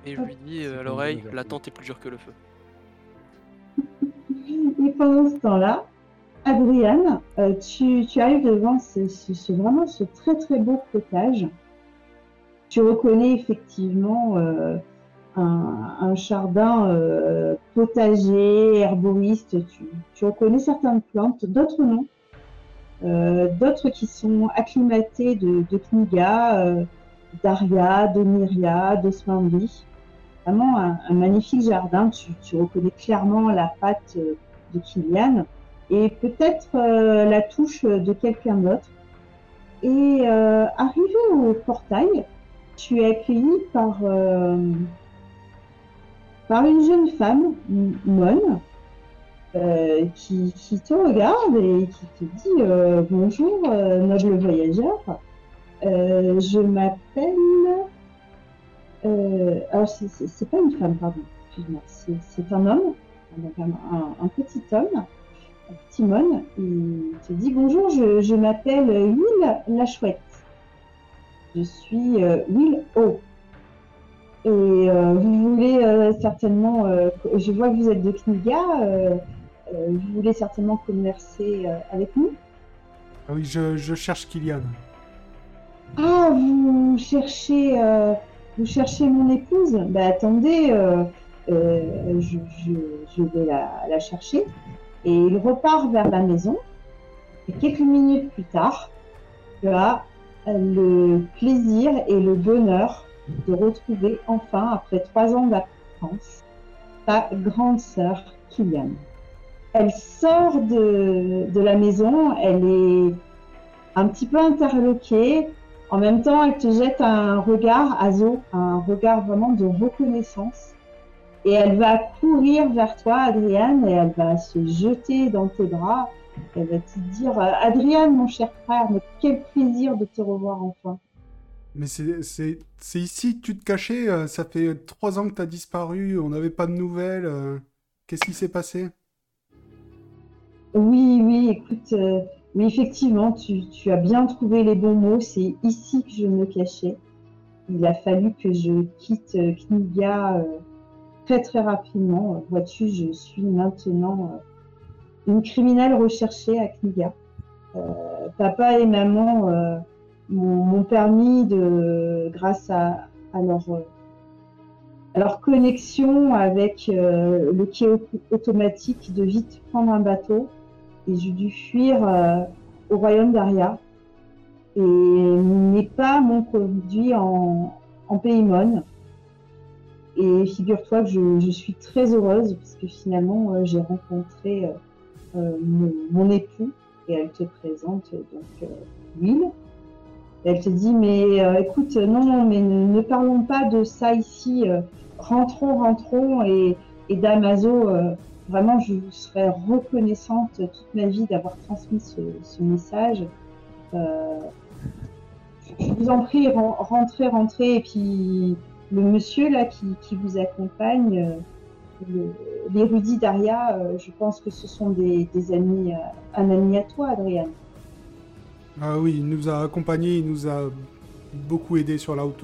Et je lui dis euh, à l'oreille, la tente est plus dure que le feu. Et pendant ce temps-là, Adriane, euh, tu, tu arrives devant ce, ce- ce- vraiment ce très très beau cottage. Tu reconnais effectivement euh, un, un jardin euh, potager, herboriste. Tu, tu reconnais certaines plantes, d'autres non. Euh, d'autres qui sont acclimatées de, de Kniga, euh, d'Aria, de Myria, d'Osmanli. Vraiment un, un magnifique jardin. Tu, tu reconnais clairement la patte euh, de Kylian et peut-être euh, la touche de quelqu'un d'autre. Et euh, arrivé au portail, tu es accueilli par, euh, par une jeune femme, M- Mon, euh, qui, te regarde et qui te dit euh, Bonjour, euh, noble voyageur. Euh, je m'appelle. alors, c'est- pas une femme, pardon. excuse-moi, C'est un homme, donc un, un- un petit homme, un petit Mon. Il te dit Bonjour, je, m'appelle Will la Chouette. Je suis Will O. Et vous voulez certainement, je vois que vous êtes de Kniga, vous voulez certainement commercer euh, avec nous. Ah oui, je, je cherche Kylian. Ah, vous cherchez, euh, vous cherchez mon épouse Bah attendez, euh, euh, je, je, je vais la, la chercher. Et il repart vers la maison. Et quelques minutes plus tard, tu as le plaisir et le bonheur de retrouver enfin, après trois ans d'absence, ta grande sœur Kylian. Elle sort de, de la maison, elle est un petit peu interloquée, en même temps, elle te jette un regard, Azo, un regard vraiment de reconnaissance. Et elle va courir vers toi, Adriane, et elle va se jeter dans tes bras. Elle va te dire Adriane, mon cher frère, mais quel plaisir de te revoir enfin. Mais c'est ici que tu te cachais euh, Ça fait trois ans que tu as disparu, on n'avait pas de nouvelles. euh, Qu'est-ce qui s'est passé? Oui, oui, écoute, euh, oui, effectivement, tu, as bien trouvé les bons mots. C'est ici que je me cachais. Il a fallu que je quitte euh, Kniga euh, très très rapidement. Vois-tu, je suis maintenant une criminelle recherchée à Kniga. Papa et maman m'ont permis de, grâce à, leur, connexion avec le quai au- automatique de vite prendre un bateau. Et j'ai dû fuir euh, au royaume d'Aria. Et mes pas m'ont conduit en, en Paymon. Et figure-toi que je, suis très heureuse parce que finalement, euh, j'ai rencontré euh, mon, époux et elle te présente donc Will. Elle te dit mais écoute non mais ne, parlons pas de ça ici rentrons rentrons et, et vraiment je vous serai reconnaissante toute ma vie d'avoir transmis ce, message Euh, je vous en prie ren- rentrez rentrez et puis le monsieur là qui, vous accompagne euh, l'érudit Daria, euh, je pense que ce sont des, amis, un ami à toi, Adrien. Ah oui, il nous a accompagnés, il nous a beaucoup aidé sur la route.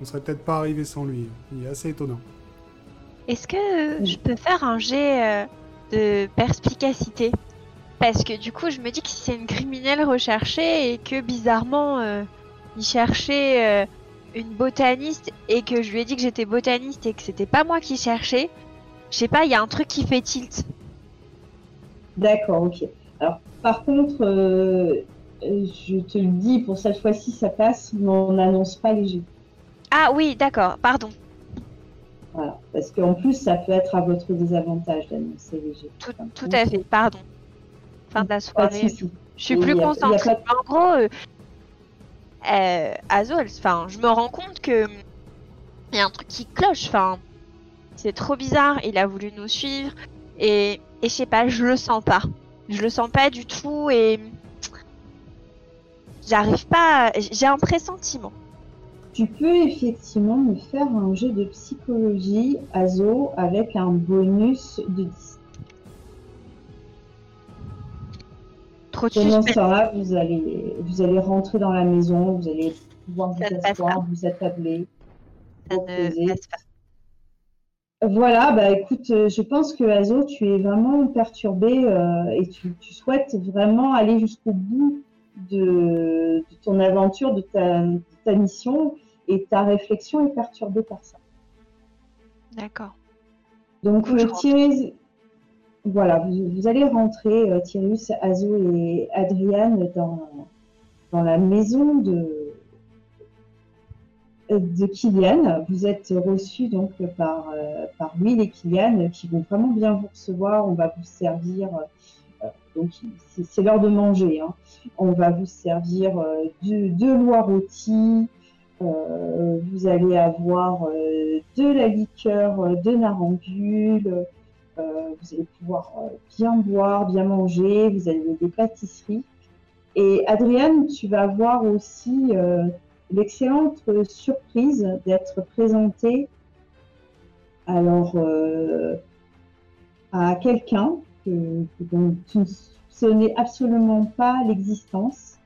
On serait peut-être pas arrivé sans lui. Il est assez étonnant. Est-ce que je peux faire un jet euh, de perspicacité? Parce que du coup, je me dis que si c'est une criminelle recherchée et que bizarrement, euh, il cherchait euh, une botaniste et que je lui ai dit que j'étais botaniste et que c'était pas moi qui cherchais, je sais pas, il y a un truc qui fait tilt. D'accord, ok. Alors, par contre, euh, je te le dis, pour cette fois-ci, ça passe, mais on n'annonce pas les jeux. Ah oui, d'accord, pardon. Voilà. Parce qu'en plus, ça peut être à votre désavantage d'annoncer les jeux. Tout, tout à fait, pardon. Fin de la Pas de soirée. souci. Je suis plus a- a concentrée. En gros, euh, euh, Azo, elle- enfin, je me rends compte que il y a un truc qui cloche. Enfin, c'est trop bizarre. Il a voulu nous suivre et, et je sais pas, je le sens pas. Je le sens pas du tout et j'arrive pas. à- J'ai un pressentiment. Tu peux effectivement me faire un jeu de psychologie, Azo, avec un bonus de 10. Trop de Pendant temps-là, vous allez, vous allez rentrer dans la maison, vous allez pouvoir Ça vous asseoir, vous attabler. Ça ne reposer. passe pas. Voilà, bah écoute, euh, je pense que Azo, tu es vraiment perturbé euh, et tu, tu souhaites vraiment aller jusqu'au bout de, de ton aventure, de ta, de ta mission et ta réflexion est perturbée par ça. D'accord. Donc, euh. Thierry, voilà, vous, vous allez rentrer, euh, Thierry, Azo et Adriane, dans, dans la maison de, de Kylian. Vous êtes reçus donc par, euh, par Will et Kylian qui vont vraiment bien vous recevoir. On va vous servir, euh, donc c'est l'heure de manger. hein. On va vous servir de, de rôtie. Euh, vous allez avoir euh, de la liqueur euh, de narambule. Vous allez pouvoir bien boire, bien manger. Vous avez des pâtisseries. Et Adriane, tu vas avoir aussi l'excellente surprise d'être présentée alors à quelqu'un que, que- dont tu ne absolument pas l'existence,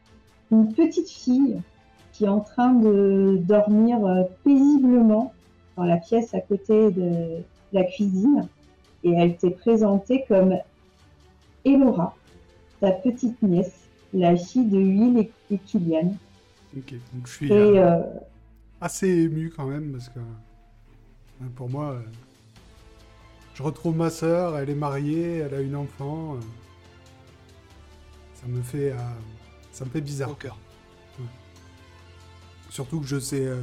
une petite fille qui est en train de dormir euh, paisiblement dans la pièce à côté de la cuisine et elle t'est présentée comme Elora, ta petite nièce, la fille de Will et, et Kylian. Ok, donc je suis Et euh, euh, assez ému quand même parce que pour moi, euh, je retrouve ma sœur, elle est mariée, elle a une enfant. euh, ça me fait, euh, ça me fait bizarre. Au cœur. Surtout que je sais, euh,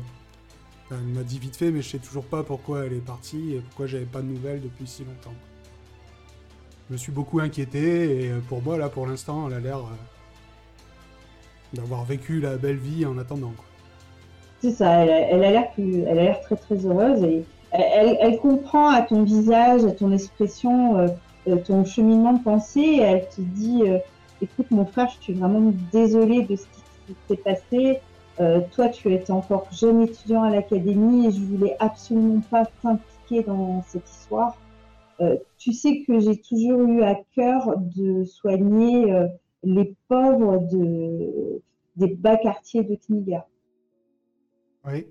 elle m'a dit vite fait, mais je sais toujours pas pourquoi elle est partie et pourquoi j'avais pas de nouvelles depuis si longtemps. Je me suis beaucoup inquiété et euh, pour moi là, pour l'instant, elle a l'air euh, d'avoir vécu la belle vie en attendant. C'est ça, elle, a- l'air plus- elle a l'air très très heureuse et elle, comprend à ton visage, à ton expression, ton cheminement de pensée et elle te dit écoute mon frère, je suis vraiment désolée de ce qui s'est passé. Euh, toi, tu étais encore jeune étudiant à l'académie et je voulais absolument pas t'impliquer dans cette histoire. Euh, tu sais que j'ai toujours eu à cœur de soigner euh, les pauvres de, des bas quartiers de Kniga. Oui.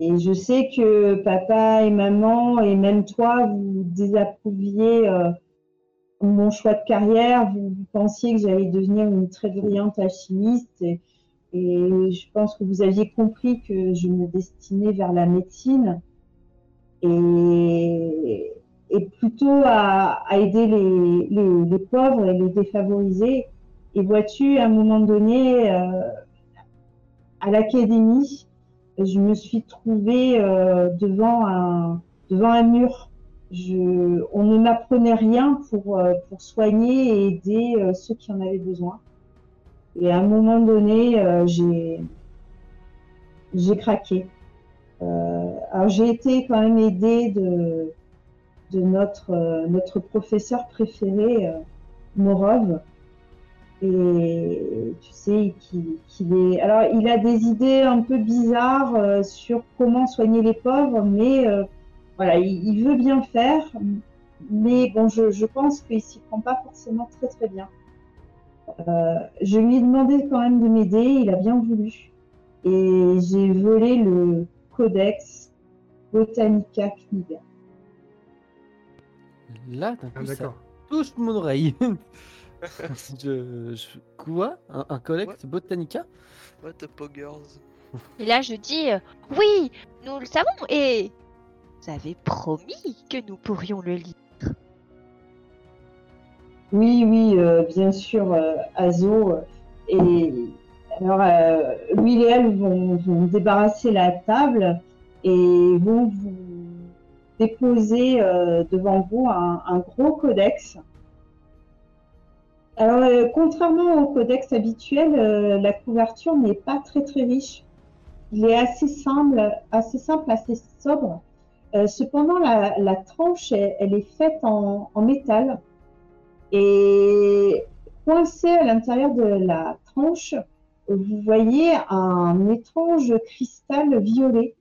Et je sais que papa et maman et même toi, vous désapprouviez mon choix de carrière. Vous, vous pensiez que j'allais devenir une très brillante alchimiste. Et Et je pense que vous aviez compris que je me destinais vers la médecine et, plutôt à, aider les, pauvres et les défavorisés. Et vois-tu, à un moment donné, euh, à l'académie, je me suis trouvée euh, devant, un, devant un mur. On ne m'apprenait rien pour, euh, pour soigner et aider ceux qui en avaient besoin. Et à un moment donné, euh, j'ai j'ai craqué. Euh, alors j'ai été quand même aidée de, de notre, euh, notre professeur préféré, Morov. Et tu sais qu'il est. Alors il a des idées un peu bizarres sur comment soigner les pauvres, mais voilà, il, il veut bien faire. Mais bon, je, je pense qu'il s'y prend pas forcément très très bien. Euh, je lui ai demandé quand même de m'aider, il a bien voulu. Et j'ai volé le codex Botanica Kniga. Là, d'un Ah, coup, ça d'accord. touche mon oreille. je, je- Quoi? Un, un collecte Botanica? What the poggers? Et là, je dis euh, Oui, nous le savons, et vous avez promis que nous pourrions le lire. Oui, oui, euh, bien sûr, euh, Azo. Et alors, euh, lui et elle vont, débarrasser la table et vont vous déposer euh, devant vous un, gros codex. Alors, contrairement au codex habituel, la couverture n'est pas très très riche. Il est assez simple, assez simple, assez sobre. Cependant, la, tranche, elle, est faite en métal. Et coincé à l'intérieur de la tranche, vous voyez un étrange cristal violet,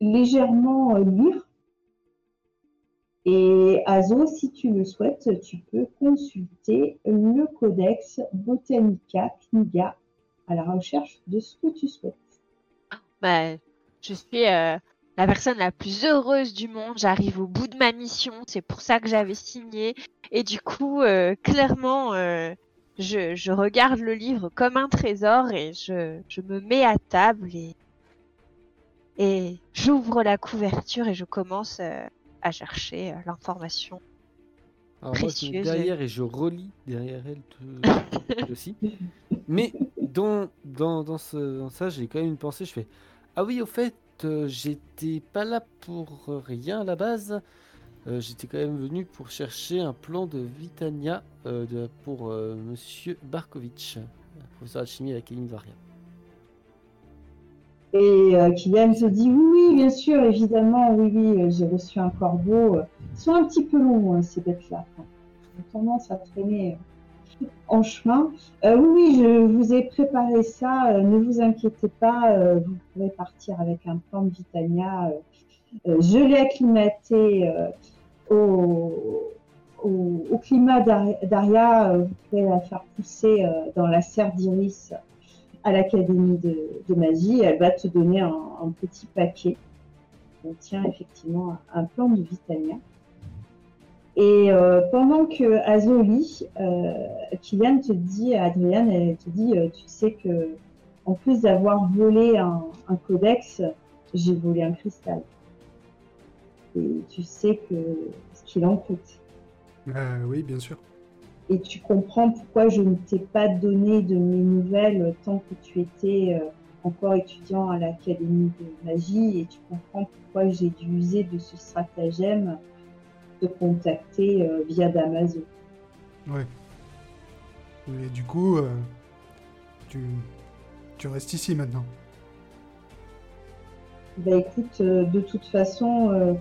légèrement luire. Et Azo, si tu le souhaites, tu peux consulter le codex Botanica Kniga à la recherche de ce que tu souhaites. Bah, je suis euh, la personne la plus heureuse du monde. J'arrive au bout de ma mission. C'est pour ça que j'avais signé. Et du coup, euh, clairement, euh, je, je regarde le livre comme un trésor et je, je me mets à table et, et j'ouvre la couverture et je commence euh, à chercher l'information. Moi, je Précieuse. derrière et je relis derrière elle tout- aussi. Mais dans, dans, dans, ce, dans ça, j'ai quand même une pensée. Je fais Ah oui, au fait, euh, j'étais pas là pour rien à la base. Euh, j'étais quand même venu pour chercher un plan de Vitania euh, pour monsieur Barkovitch, professeur de chimie à l'Académie de Varia. Et Kylian te dit oui, bien sûr, évidemment, oui, oui, j'ai reçu un corbeau. Ils sont un petit peu longs, hein, ces bêtes-là. Ils ont tendance à traîner en chemin. Euh, oui, je vous ai préparé ça. euh, ne vous inquiétez pas, euh, vous pourrez partir avec un plan de Vitania. je l'ai acclimaté au, climat d'Ar- d'Aria. vous pouvez la faire pousser dans la serre d'iris à l'Académie de, magie. Elle va te donner un, petit paquet qui contient effectivement un plan de Vitania. Et euh, pendant que Azoli, euh, Kylian te dit, Adrian, elle te dit, euh, tu sais que en plus d'avoir volé un, un codex, j'ai volé un cristal. Et tu sais que ce qu'il en coûte. Euh, oui, bien sûr. Et tu comprends pourquoi je ne t'ai pas donné de mes nouvelles tant que tu étais encore étudiant à l'Académie de magie. Et tu comprends pourquoi j'ai dû user de ce stratagème contacter euh, via Damaso. Ouais. Et du coup, euh, tu, tu restes ici maintenant. Bah écoute, euh, de toute façon, euh,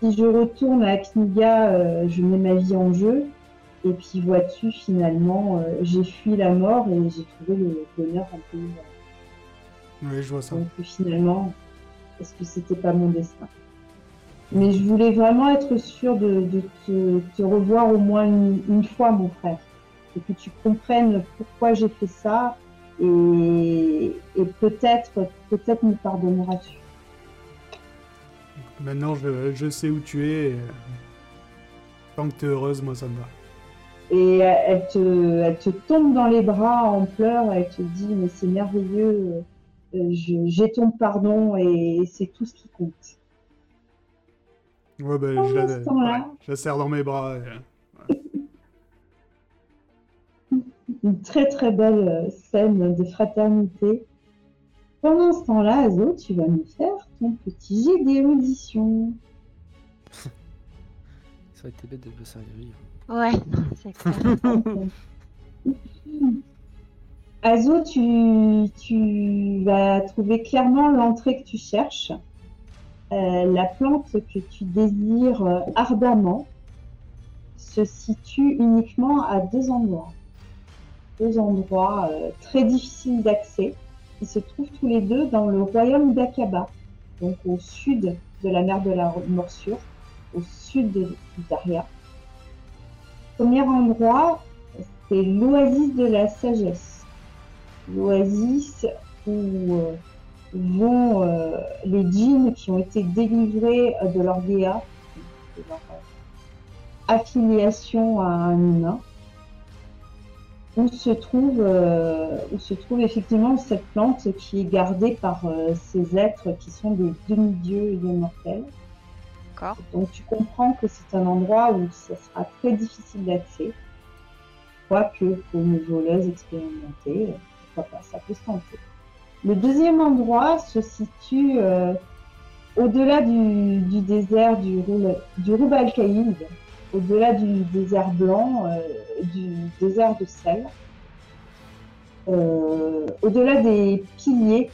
si je retourne à Kniga, euh, je mets ma vie en jeu. Et puis vois-tu, finalement, j'ai fui la mort et j'ai trouvé le bonheur en pays. Oui, je vois ça. Donc finalement, est-ce que c'était pas mon destin? Mais je voulais vraiment être sûre de, de te, te revoir au moins une, une fois, mon frère, et que tu comprennes pourquoi j'ai fait ça, et, et peut-être, peut-être me pardonneras-tu. Maintenant, je, je sais où tu es. et, euh, tant que tu es heureuse, moi, ça me va. Et elle te, elle te tombe dans les bras en pleurs, elle te dit mais c'est merveilleux, euh, j'ai ton pardon et c'est tout ce qui compte. Ouais, bah, Pendant je, la, ce temps-là- je la serre dans mes bras. et- Une très très belle euh, scène de fraternité. Pendant ce temps-là, Azo, tu vas nous faire ton petit jet d'érudition. Ça aurait été bête de le servir vivre. Ouais, c'est clair. Azo, tu, tu vas trouver clairement l'entrée que tu cherches. Euh, la plante que tu désires euh, ardemment se situe uniquement à deux endroits. Deux endroits euh, très difficiles d'accès. Ils se trouvent tous les deux dans le royaume d'Akaba, donc au sud de la mer de la Morsure, au sud de Daria. Premier endroit, c'est l'oasis de la sagesse. L'oasis où vont euh, les djinns qui ont été délivrés euh, de leur Géa, de leur euh, affiliation à un humain, où se trouve, euh, où se trouve effectivement cette plante qui est gardée par euh, ces êtres qui sont des demi-dieux immortels. D'accord. Donc tu comprends que c'est un endroit où ça sera très difficile d'accès. Quoique pour une voleuse expérimentée, pourquoi pas, ça peut se tenter. Le deuxième endroit se situe euh, au-delà du, désert du, du Roub al-Khaïd, au-delà du désert blanc, euh, du désert de sel, euh, au-delà des piliers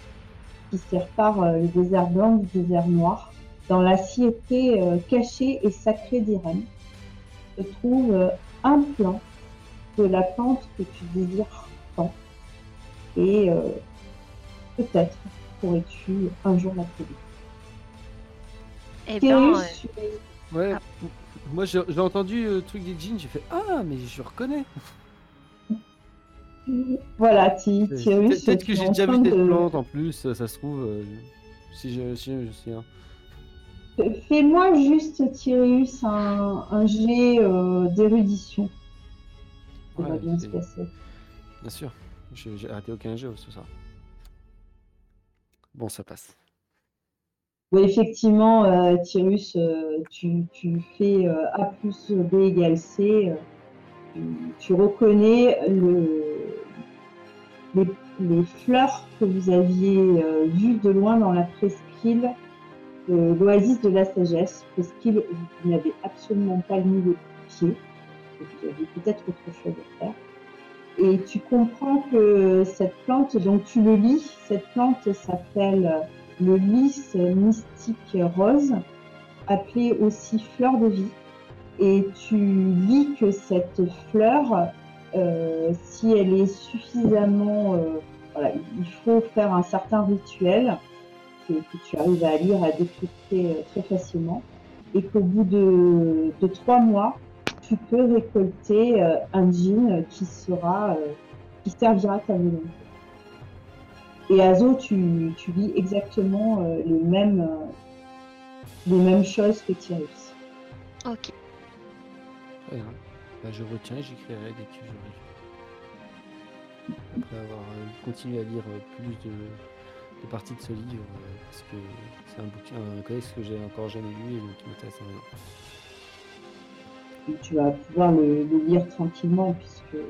qui séparent le désert blanc du désert noir dans la cité cachée et sacrée d'Irène, se trouve un plan de la plante que tu désires tant. Et peut-être pourrais-tu un jour la trouver. Eh bien, Kérus, euh, Ouais, Ah. moi j'ai entendu le truc des jeans, j'ai fait Ah, mais je reconnais. voilà, Tyrus, Peut-être que j'ai déjà vu cette de- plante en plus, ça, ça se trouve. euh, si je si je souviens. Fais-moi juste, Tyrus, un, un jet euh, d'érudition. Ça va bien se passer. Bien sûr, j'ai j'ai raté aucun jeu ce soir. Bon, ça passe. Effectivement, euh, Tyrus, euh, tu, fais euh, A plus B égale C. tu, reconnais le, les, fleurs que vous aviez vues de loin dans la presqu'île l'oasis de la sagesse, presqu'île où vous n'avez absolument pas mis les pieds. Vous aviez peut-être autre chose à faire. Et tu comprends que cette plante, donc tu le lis, cette plante s'appelle le lys mystique rose, appelé aussi fleur de vie. Et tu lis que cette fleur, euh, si elle est suffisamment, euh, il faut faire un certain rituel que, tu arrives à lire, à décrypter euh, très facilement, et qu'au bout de trois mois, tu peux récolter euh, un djinn qui sera, euh, qui servira ta volonté. Et Azo, tu, tu lis exactement euh, les mêmes, euh, les mêmes choses que Tyrus. ok. Très bien. Bah, je retiens et j'écrirai dès que j'aurai. Après avoir euh, continué à lire euh, plus de, de parties de ce livre, euh, parce que c'est un bouquin, un codex que j'ai encore jamais lu et donc qui m'intéresse énormément. Tu vas pouvoir le, lire tranquillement puisque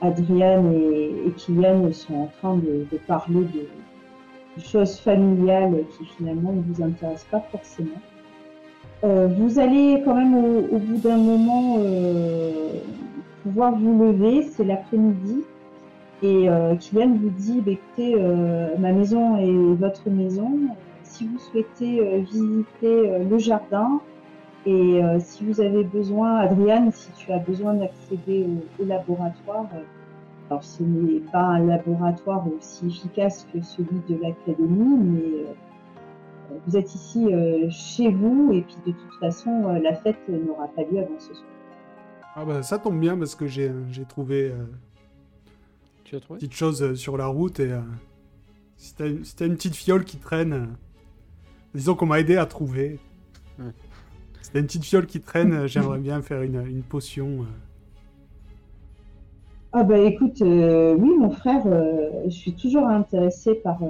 Adriane et, Kylian sont en train de, parler de, choses familiales qui finalement ne vous intéressent pas forcément. Euh, vous allez quand même au, bout d'un moment euh, pouvoir vous lever, c'est l'après-midi. Et euh, Kylian vous dit, bah, écoutez, ma maison est votre maison. Si vous souhaitez visiter le jardin, et euh, si vous avez besoin, Adriane, si tu as besoin d'accéder au, au laboratoire, euh, alors ce n'est pas un laboratoire aussi efficace que celui de l'académie, mais euh, vous êtes ici euh, chez vous et puis de toute façon, euh, la fête n'aura pas lieu avant ce soir. Ah bah ça tombe bien parce que j'ai j'ai trouvé euh, Tu as trouvé? petite chose sur la route et euh, si t'as si une petite fiole qui traîne, euh, disons qu'on m'a aidé à trouver. Ouais. Si t'as une petite fiole qui traîne, euh, j'aimerais bien faire une, une potion. euh. Ah bah écoute, euh, oui mon frère, euh, je suis toujours intéressée par euh,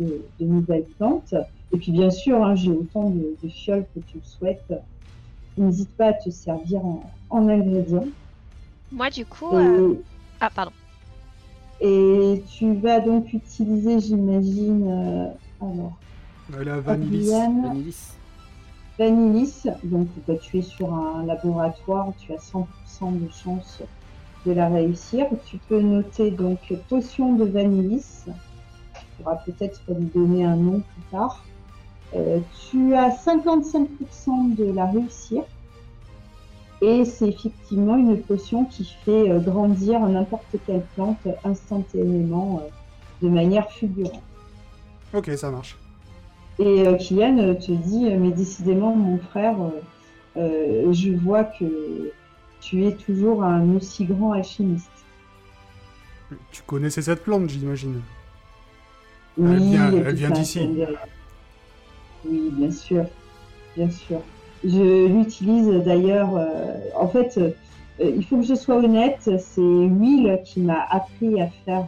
de, de nouvelles plantes. Et puis bien sûr, hein, j'ai autant de, de fioles que tu le souhaites. N'hésite pas à te servir en, en ingrédients. Moi, du coup. euh, Et, Ah, pardon. et tu vas donc utiliser, j'imagine, euh, alors, La vanillis. Vanillis. Vanillis. Donc bah, tu es sur un laboratoire, tu as 100% de chance de la réussir. Tu peux noter donc potion de Vanillis. Tu pourras peut-être lui donner un nom plus tard. Euh, tu as 55% de la réussir. Et c'est effectivement une potion qui fait euh, grandir n'importe quelle plante instantanément euh, de manière fulgurante. Ok, ça marche. Et euh, Kylian euh, te dit, euh, mais décidément, mon frère, euh, je vois que tu es toujours un aussi grand alchimiste. Tu connaissais cette plante, j'imagine. Oui, vient- elle vient d'ici. Oui, bien sûr, bien sûr. Je l'utilise d'ailleurs. euh, en fait, euh, il faut que je sois honnête, c'est Will qui m'a appris à faire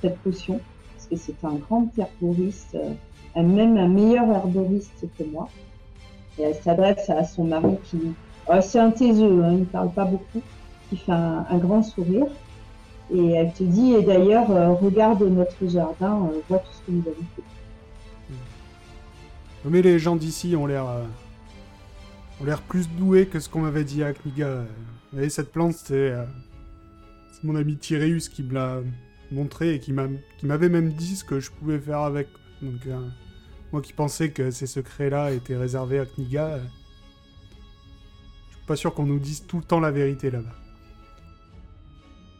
cette potion, parce que c'est un grand herboriste, même un meilleur herboriste que moi. Et elle s'adresse à son mari qui, oh, c'est un taiseux, hein, il ne parle pas beaucoup, qui fait un, grand sourire. Et elle te dit, et d'ailleurs, euh, regarde notre jardin, euh, vois tout ce que nous avons fait. Mais les gens d'ici ont l'air euh, ont l'air plus doués que ce qu'on m'avait dit à. Euh, Vous voyez, cette plante, c'est mon ami Tyreus qui me l'a montré et qui m'a qui m'avait même dit ce que je pouvais faire avec. Moi qui pensais que ces secrets-là étaient réservés à Kniga, euh, je suis pas sûr qu'on nous dise tout le temps la vérité là-bas.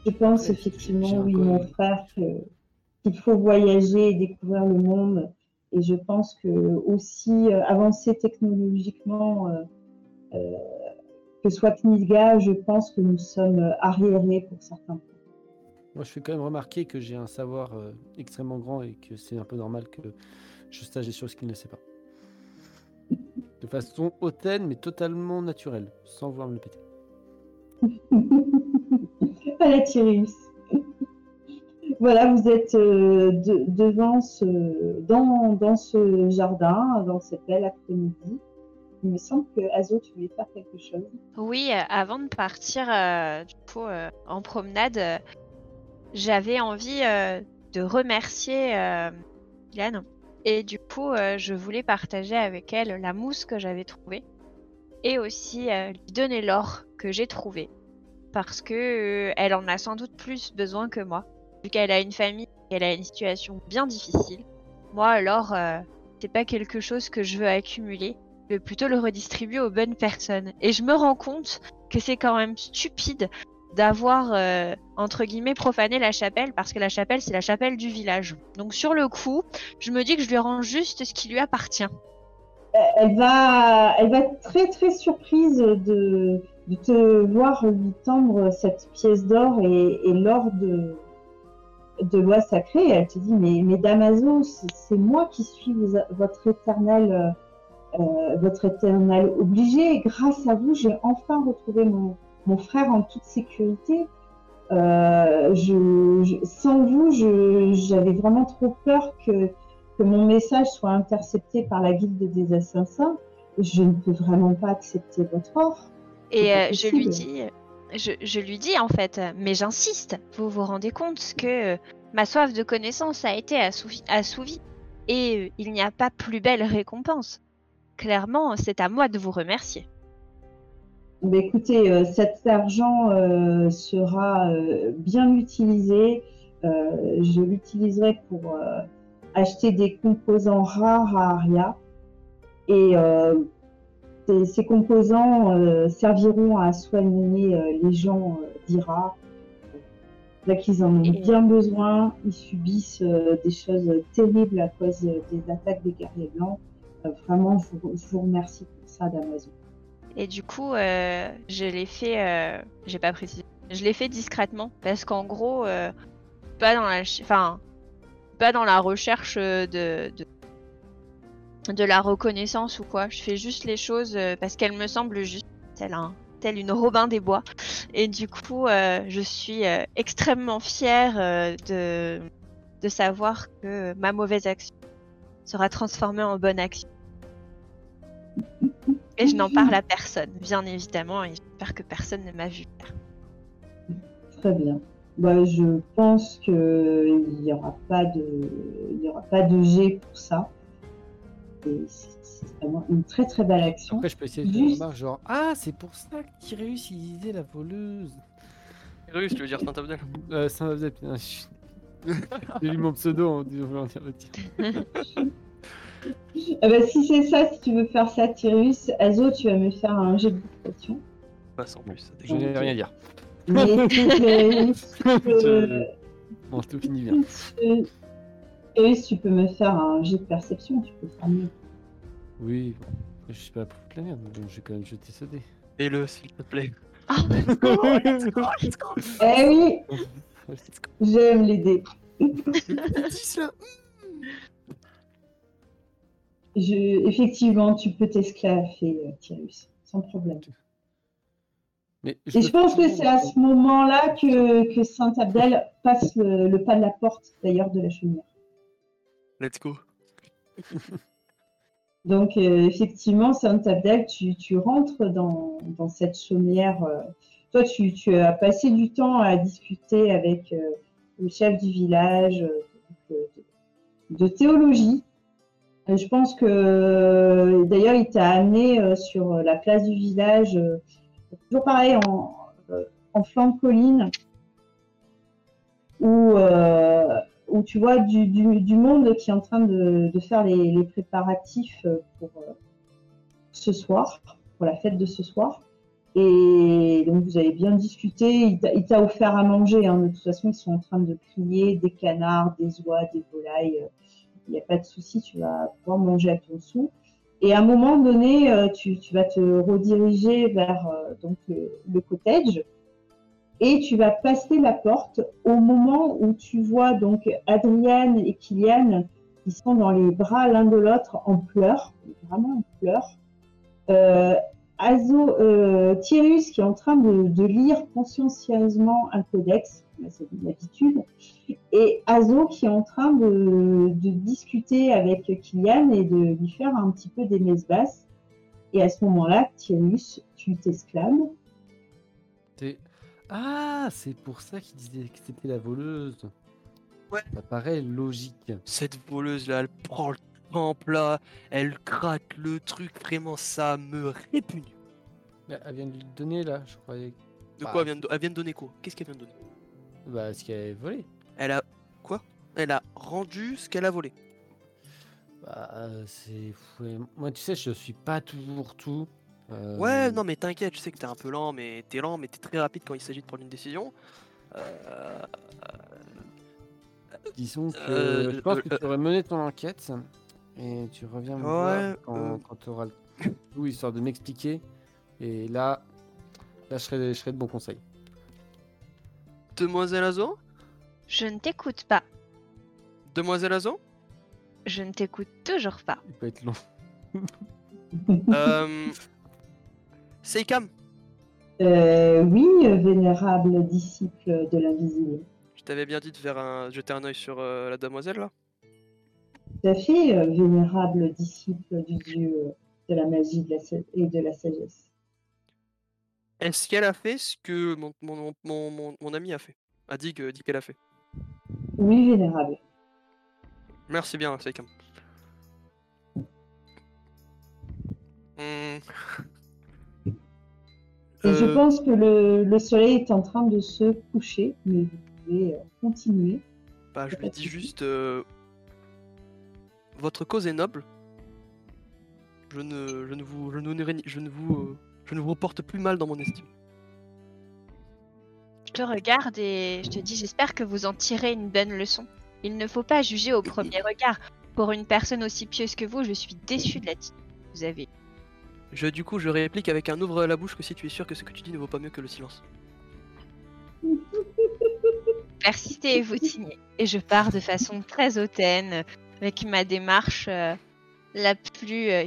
Je pense effectivement, oui, mon frère, qu'il faut voyager et découvrir le monde. Et je pense que aussi euh, avancer technologiquement, euh, euh, que soit Kniga, je pense que nous sommes arriérés pour certains points. Moi, je fais quand même remarquer que j'ai un savoir euh, extrêmement grand et que c'est un peu normal que je sache des choses qu'il ne sait pas. De façon hautaine, mais totalement naturelle, sans vouloir me le péter. à la Tyrus. Voilà, vous êtes euh, de- devant ce, dans, dans ce jardin, dans cette belle après-midi. Il me semble que Azo, tu voulais faire quelque chose. Oui, euh, avant de partir euh, du coup, euh, en promenade, euh, j'avais envie euh, de remercier euh, Ilan. Et du coup, euh, je voulais partager avec elle la mousse que j'avais trouvée. Et aussi euh, lui donner l'or que j'ai trouvé. Parce que euh, elle en a sans doute plus besoin que moi. Vu qu'elle a une famille, qu'elle a une situation bien difficile. Moi, l'or, c'est pas quelque chose que je veux accumuler je veux plutôt le redistribuer aux bonnes personnes. Et je me rends compte que c'est quand même stupide d'avoir, euh, entre guillemets, profané la chapelle, parce que la chapelle, c'est la chapelle du village. Donc sur le coup, je me dis que je lui rends juste ce qui lui appartient. Elle va, elle va être très très surprise de, de te voir lui tendre cette pièce d'or et, et l'or de, de loi sacrée. Elle te dit, mais, mais Damaso, c'est moi qui suis votre éternel, euh, votre éternel obligé. Grâce à vous, j'ai enfin retrouvé mon, mon frère en toute sécurité. Euh, je, je- sans vous, j'avais vraiment trop peur que, que mon message soit intercepté par la guilde des assassins. Je ne peux vraiment pas accepter votre offre. Et euh, je lui dis, je, je lui dis en fait, mais j'insiste, vous vous rendez compte que euh, ma soif de connaissance a été assouvi- assouvie. Et il n'y a pas plus belle récompense. Clairement, c'est à moi de vous remercier. Ben, écoutez, euh, cet argent euh, sera euh, bien utilisé. Je l'utiliserai pour acheter des composants rares à Aria. Et ces, ces composants serviront à soigner les gens d'Ira. Là qu'ils en ont bien besoin, ils subissent euh, des choses terribles à cause des attaques des guerriers blancs. Euh, vraiment, je vous, je vous remercie pour ça d'Amazon. Et du coup, euh, je l'ai fait, euh, j'ai pas précisé, je l'ai fait discrètement parce qu'en gros, euh, pas dans la, enfin, pas dans la recherche de, de de la reconnaissance ou quoi. Je fais juste les choses euh, parce qu'elles me semblent justes. Tel un telle une Robin des Bois. Et du coup, euh, je suis euh, extrêmement fière de, de savoir que ma mauvaise action sera transformée en bonne action. Et je n'en parle à personne, bien évidemment, et j'espère que personne ne m'a vu faire. Très bien. Bah, je pense qu'il n'y aura pas de, il y aura pas de G pour ça. C'est vraiment une très très belle action. Après, je peux essayer de Juste- faire genre Ah, c'est pour ça que Tyrus il disait la voleuse. Russe, tu veux dire Saint Abdel? Euh, ça faisait putain. J'ai lu mon pseudo en disant Ah bah, si c'est ça, si tu veux faire ça, Tyrus, Azo, tu vas me faire un jet de discrétion. Passe en plus. ça Je n'ai rien à dire. Mais tu peux- tu peux- Je- Bon, tout finit bien. Tyrus, tu peux me faire un jet de perception, tu peux faire mieux. Oui, bon. je suis pas pour toute la merde, donc je vais quand même jeter ce dé. Fais-le, s'il te plaît. Eh oui, j'aime les dés. 10 là Je... Effectivement, tu peux t'esclaffer, euh, Tyrus, sans problème. Mais Et je pense que c'est à ce moment-là que, que Saint-Abdel passe le, le pas de la porte, d'ailleurs, de la chaumière. Let's go. Donc, euh, effectivement, Saint-Abdel, tu, tu rentres dans, dans cette chaumière. euh, toi, tu, tu as passé du temps à discuter avec euh, le chef du village de, de- de théologie. Et je pense que, euh, d'ailleurs, il t'a amené euh, sur la place du village, euh, toujours pareil, en, euh, flanc de colline, où, euh, tu vois du, monde qui est en train de, faire les, préparatifs euh, pour euh, ce soir, pour la fête de ce soir. Et donc vous avez bien discuté, il t'a- offert à manger, hein. de toute façon ils sont en train de crier des canards, des oies, des volailles, euh, il n'y a pas de souci, tu vas pouvoir manger à ton sou. Et à un moment donné, euh, tu, vas te rediriger vers euh, donc, le, cottage et tu vas passer la porte au moment où tu vois donc Adriane et Kylian qui sont dans les bras l'un de l'autre en pleurs, vraiment en pleurs. Euh, Azo, euh, qui est en train de lire consciencieusement un codex, bah, c'est une habitude, et Azo qui est en train de, de discuter avec Kylian et de lui faire un petit peu des messes basses. Et à ce moment-là, Tyrus, tu t'exclames. Ah, c'est pour ça qu'il disait que c'était la voleuse. Ouais. Ça paraît logique. Cette voleuse là, elle prend le temple là, elle gratte le truc, vraiment ça me répugne. Elle vient de lui donner là, je croyais. De Bah, quoi elle vient de, elle vient de donner quoi? Qu'est-ce qu'elle vient de donner? Bah, ce qu'elle avait volé. Elle a. Quoi? Elle a rendu ce qu'elle a volé. Bah, euh, c'est. Moi, tu sais, je suis pas toujours tout. Euh, Ouais, non mais t'inquiète, je sais que t'es un peu lent, mais t'es lent, mais t'es très rapide quand il s'agit de prendre une décision. Euh, Disons que Euh, je pense que tu aurais mené ton enquête et tu reviens me Ouais, voir quand, tu auras le tout, histoire de m'expliquer. Et là, là, je serai, je serai de bons conseils. Demoiselle Azo Je ne t'écoute pas. Demoiselle Azo Je ne t'écoute toujours pas. Il peut être long. euh... Seikam, Euh, oui, vénérable disciple de l'invisible. je t'avais bien dit de faire un... jeter un oeil sur euh, la demoiselle là. Tout à fait, euh, vénérable disciple du dieu de la magie de la sa- et de la sagesse. Est-ce qu'elle a fait ce que mon, mon, mon, mon, mon ami a fait A dit que- dit qu'elle a fait. Oui, vénérable. Merci bien, Seikam. Hmm. Et je Euh, pense que le, le soleil est en train de se coucher, mais vous pouvez euh, continuer. Bah, je lui dis juste euh, Votre cause est noble. Je ne, je ne vous, je ne, je ne vous, euh, je ne vous porte plus mal dans mon estime. Je te regarde et je te dis j'espère que vous en tirez une bonne leçon. Il ne faut pas juger au premier regard. Pour une personne aussi pieuse que vous, je suis déçue de l'attitude que vous avez. Je, du coup, je réplique avec un ouvre la bouche que si tu es sûr que ce que tu dis ne vaut pas mieux que le silence. Persistez et vous signez. Et je pars de façon très hautaine, avec ma démarche euh, la plus euh,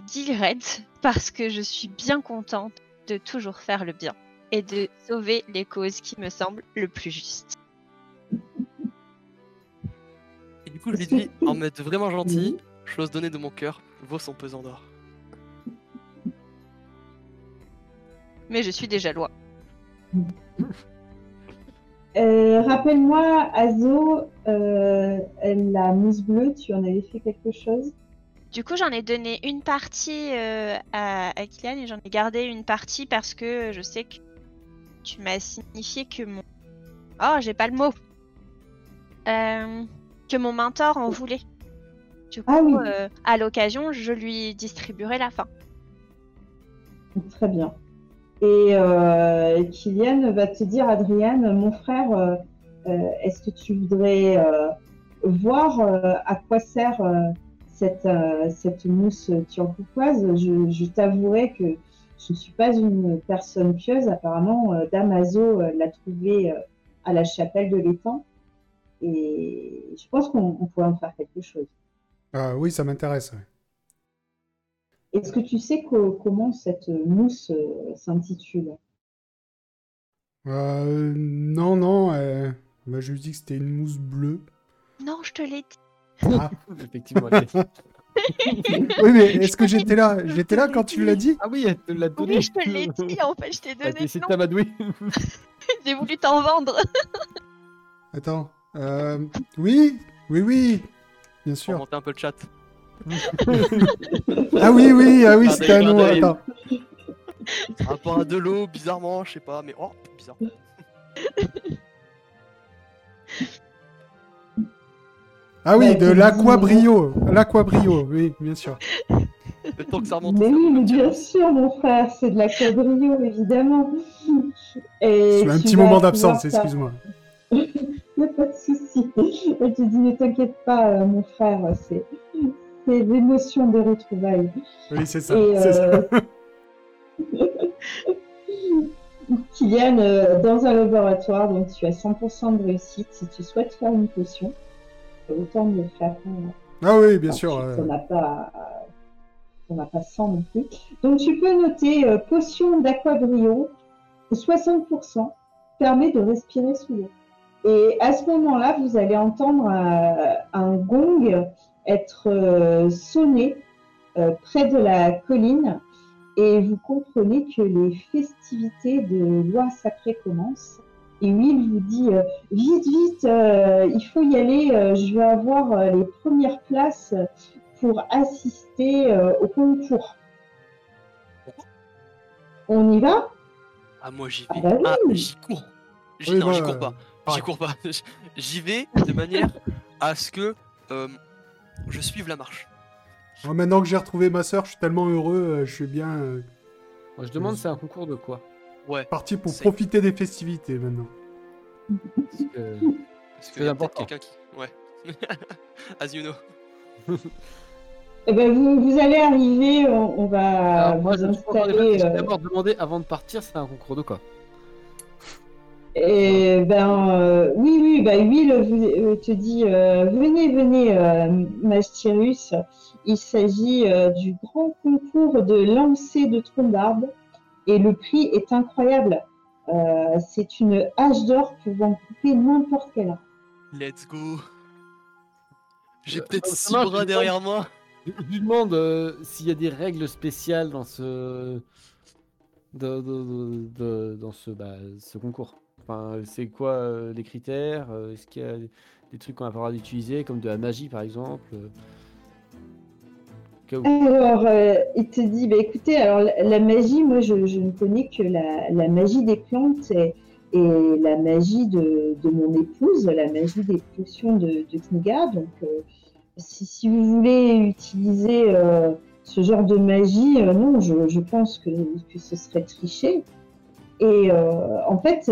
parce que je suis bien contente de toujours faire le bien. et de sauver les causes qui me semblent le plus justes. Et du coup, je lui dis en mode vraiment gentil, chose donnée de mon cœur vaut son pesant d'or. Mais je suis déjà loi. Euh, Rappelle-moi, Azo, euh, la mousse bleue, tu en avais fait quelque chose? Du coup, j'en ai donné une partie euh, à, à Kylian et j'en ai gardé une partie parce que je sais que tu m'as signifié que mon. Oh, j'ai pas le mot. Euh, que mon mentor en voulait. Du coup, Ah oui. euh, à l'occasion, je lui distribuerai la fin. Très bien. Et euh, Kylian va te dire, Adriane, mon frère, est-ce que tu voudrais voir à quoi sert cette, euh, cette mousse turquoise Je, je t'avouerai que je ne suis pas une personne pieuse. Apparemment, euh, Damaso euh, l'a trouvée euh, à la chapelle de l'étang. Et je pense qu'on on pourrait en faire quelque chose. Ah oui, ça m'intéresse. ouais. Est-ce que tu sais co- comment cette mousse euh, s'intitule? Euh, non, non, euh, bah, je lui dis que c'était une mousse bleue. Non, je te l'ai dit. Ah, Effectivement. elle est- oui, mais est-ce que j'étais là? J'étais là quand tu l'as dit? Ah oui, elle te l'a donné. Oui, je te l'ai dit en fait, je t'ai T'as donné. essayé de t'amadouer. j'ai voulu t'en vendre. Attends. Euh, oui, oui, oui, bien sûr. monter un peu le chat. Ah oui, oui, ah oui, Ah, c'était un nom. d'accord, Attends. Rapport à de l'eau, bizarrement, je sais pas, mais oh, bizarre. Ah oui, de l'aquabrio. L'aquabrio, oui, bien sûr. Le temps que ça remonte. Mais ça oui, mais bien sûr, mon frère, c'est de la quadrillo, évidemment. Et C'est un tu petit moment d'absence, excuse-moi. Il n'y a pas de souci. Elle te dit, ne t'inquiète pas, euh, mon frère, c'est c'est l'émotion des retrouvailles. Oui, c'est ça. Et c'est ça. euh, Kylian, euh, dans un laboratoire, donc tu as 100% de réussite. Si tu souhaites faire une potion, autant de faire. hein. Ah oui, bien Enfin, sûr. euh, On n'a pas, on n'a pas 100 non plus. Donc tu peux noter euh, potion d'aquabrio, 60% permet de respirer sous l'eau. Et à ce moment-là, vous allez entendre euh, un gong être euh, sonné euh, près de la colline et vous comprenez que les festivités de loi sacrée commencent. Et Will vous dit euh, vite, vite, euh, il faut y aller. euh, je vais avoir euh, les premières places pour assister euh, au concours. On y va? Ah, moi j'y Ah vais. bah oui. Ah, j'y cours. J'y- Oui, non, moi, j'y cours pas. J'y cours pas. J'y vais de manière à ce que euh, je suive la marche. moi, maintenant que j'ai retrouvé ma soeur, je suis tellement heureux. je suis bien Moi, je demande, c'est un concours de quoi? Ouais. parti pour profiter des festivités maintenant. Parce que- Parce y a important. quelqu'un qui. Ouais. As you know. Eh ben, vous, vous allez arriver, on, on va Alors, moi, vous installer. Euh, d'abord demandé avant de partir, c'est un concours de quoi Et ben euh, oui, oui, bah Will vous- euh, te dit euh, venez, venez, euh, Mastyrus. Il s'agit euh, du grand concours de lancer de tronc d'arbre et le prix est incroyable. Euh, c'est une hache d'or pouvant couper n'importe quel arbre. Let's go. J'ai Euh, peut-être ça six marche, bras derrière moi. Je lui demande euh, s'il y a des règles spéciales dans ce de- de- de- de- dans ce, bah, ce concours. Enfin, c'est quoi euh, les critères euh, Est-ce qu'il y a des trucs qu'on va droit d'utiliser, comme de la magie par exemple Alors, euh, il te dit, bah, écoutez, alors la, magie, moi, je, ne connais que la, magie des plantes et, la magie de, mon épouse, la magie des potions de, de Kniga. Donc, euh, si, vous voulez utiliser euh, ce genre de magie, non, je, pense que, ce serait tricher. Et en fait,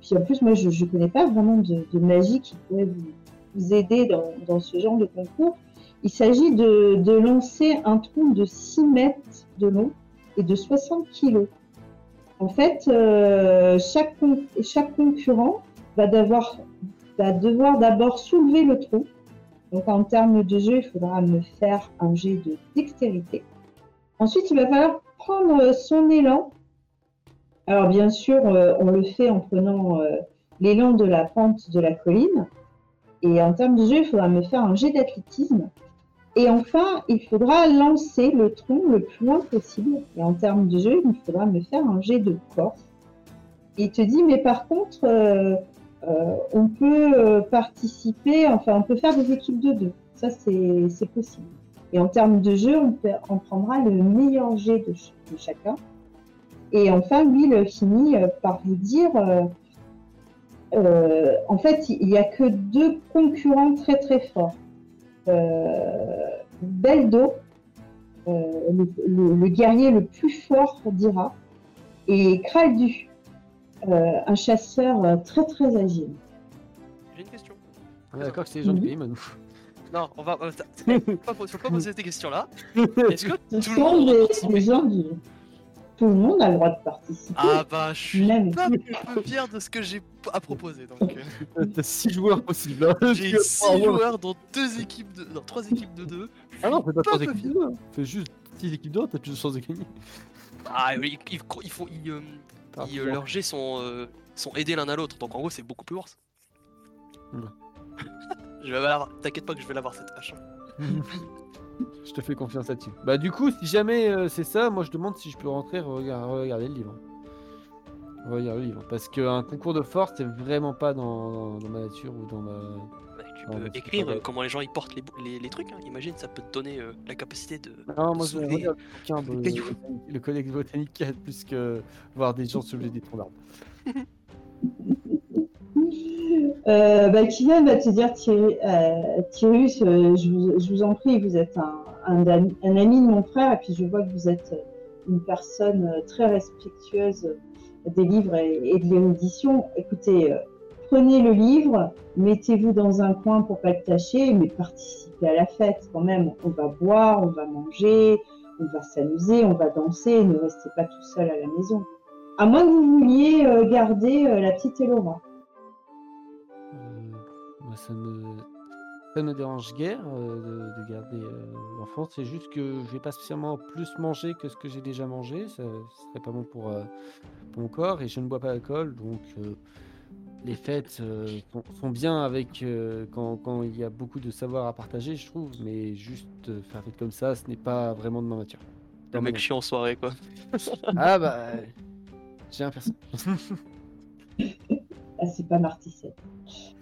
puis en plus, moi, je ne connais pas vraiment de, magie qui pourrait vous, aider dans ce genre de concours. Il s'agit de, lancer un tronc de 6 mètres de long et de 60 kilos. En fait, euh, chaque concurrent va devoir, va devoir d'abord soulever le tronc. Donc en termes de jeu, il faudra me faire un jet de dextérité. Ensuite, il va falloir prendre son élan Alors bien sûr, euh, on le fait en prenant euh, l'élan de la pente de la colline. Et en termes de jeu, il faudra me faire un jet d'athlétisme. Et enfin, il faudra lancer le tronc le plus loin possible. Et en termes de jeu, il faudra me faire un jet de force. Il te dit, mais par contre, euh, euh, on peut euh, participer, enfin, on peut faire des équipes de deux. Ça, c'est possible. Et en termes de jeu, on, prendra le meilleur jet de, ch- de chacun. Et enfin, lui, il finit par vous dire, en fait, il n'y a que deux concurrents très très forts. Euh, Beldo, euh, le, le- le guerrier le plus fort d'Ira, et Kraldu, euh, un chasseur très très agile. J'ai une question. On est d'accord que c'est les gens du Mhm. Paymon. Non, on va. euh, eh, pas, faut pas poser ces questions-là. Est-ce que tout le sont monde des, entend son des gens du... Tout le monde a le droit de participer. Ah bah, je suis Même. pas peu fier de ce que j'ai à proposer. Donc, euh, T'as 6 joueurs possibles. hein. j'ai Tu vas 6 pas avoir- joueurs dans deux équipes de, dans trois équipes de deux. Ah non, fais pas Pas 3 peu équipes fier. de 2. Fais juste 6 équipes de 2, t'as plus de chances de gagner. Ah, oui, ils, ils font, ils, euh, Ah, ils, euh, leurs jets sont, euh, sont aidés l'un à l'autre. Donc en gros, c'est beaucoup plus worse. Ouais. je vais l'avoir. T'inquiète pas que je vais l'avoir cette hache. Je te fais confiance là-dessus. Bah du coup, si jamais euh, c'est ça, moi je demande si je peux rentrer regarder, regarder le livre. Regarder le livre. Parce qu'un concours de force, c'est vraiment pas dans, dans ma nature ou dans ma... Bah, tu peux écrire euh, comment les gens ils portent les, les, les trucs. hein. Imagine, ça peut te donner euh, la capacité de. Non, moi je soulever regarde le de- le codex botanique plus que voir des gens soulever des troncs d'arbres. Euh, bah, Kylian va te dire, Thierry- euh, je, vous, en prie, vous êtes un, ami- de mon frère, et puis je vois que vous êtes une personne euh, très respectueuse des livres et, de l'érudition. Écoutez, euh, prenez le livre, mettez-vous dans un coin pour pas le tâcher, mais participez à la fête quand même. On va boire, on va manger, on va s'amuser, on va danser, ne restez pas tout seul à la maison. À moins que vous vouliez garder la petite Elora. Moi, ça me ça me dérange guère euh, de, de garder euh, l'enfant. C'est juste que je vais pas spécialement plus manger que ce que j'ai déjà mangé. Ça, ce serait pas bon pour, euh, pour mon corps et je ne bois pas d'alcool. Donc euh, les fêtes euh, sont, sont bien avec euh, quand, quand il y a beaucoup de savoir à partager, je trouve. Mais juste euh, faire fête comme ça, ce n'est pas vraiment de ma nature. Le mec chiant en soirée quoi. Ah bah j'ai un personnage. Ah, c'est pas Marticette.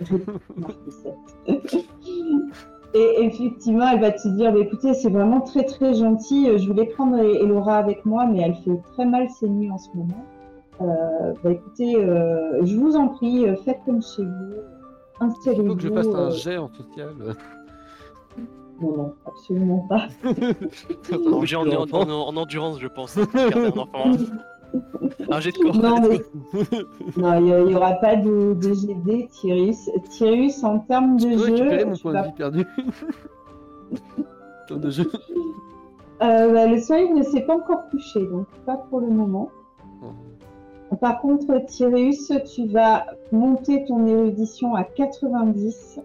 Marticette. Et effectivement, elle va te dire, bah, écoutez, c'est vraiment très très gentil. Je voulais prendre Elora avec moi, mais elle fait très mal ses nuits en ce moment. Euh, bah, écoutez, euh, je vous en prie, euh, faites comme chez vous. Il Installez-vous. faut que je fasse un euh, jet en social. Non, non, absolument pas. En, en- en- en endurance, je pense. pour garder un enfant. Un jet de corps. Non, il n'y aura pas de, de GD, Tyrus. Tyrus, en termes de récupérer jeu, mon point de vie perdu. Temps de jeu. Euh, bah, le soleil ne s'est pas encore couché, donc pas pour le moment. Par contre, Tyrus, tu vas monter ton érudition à 90.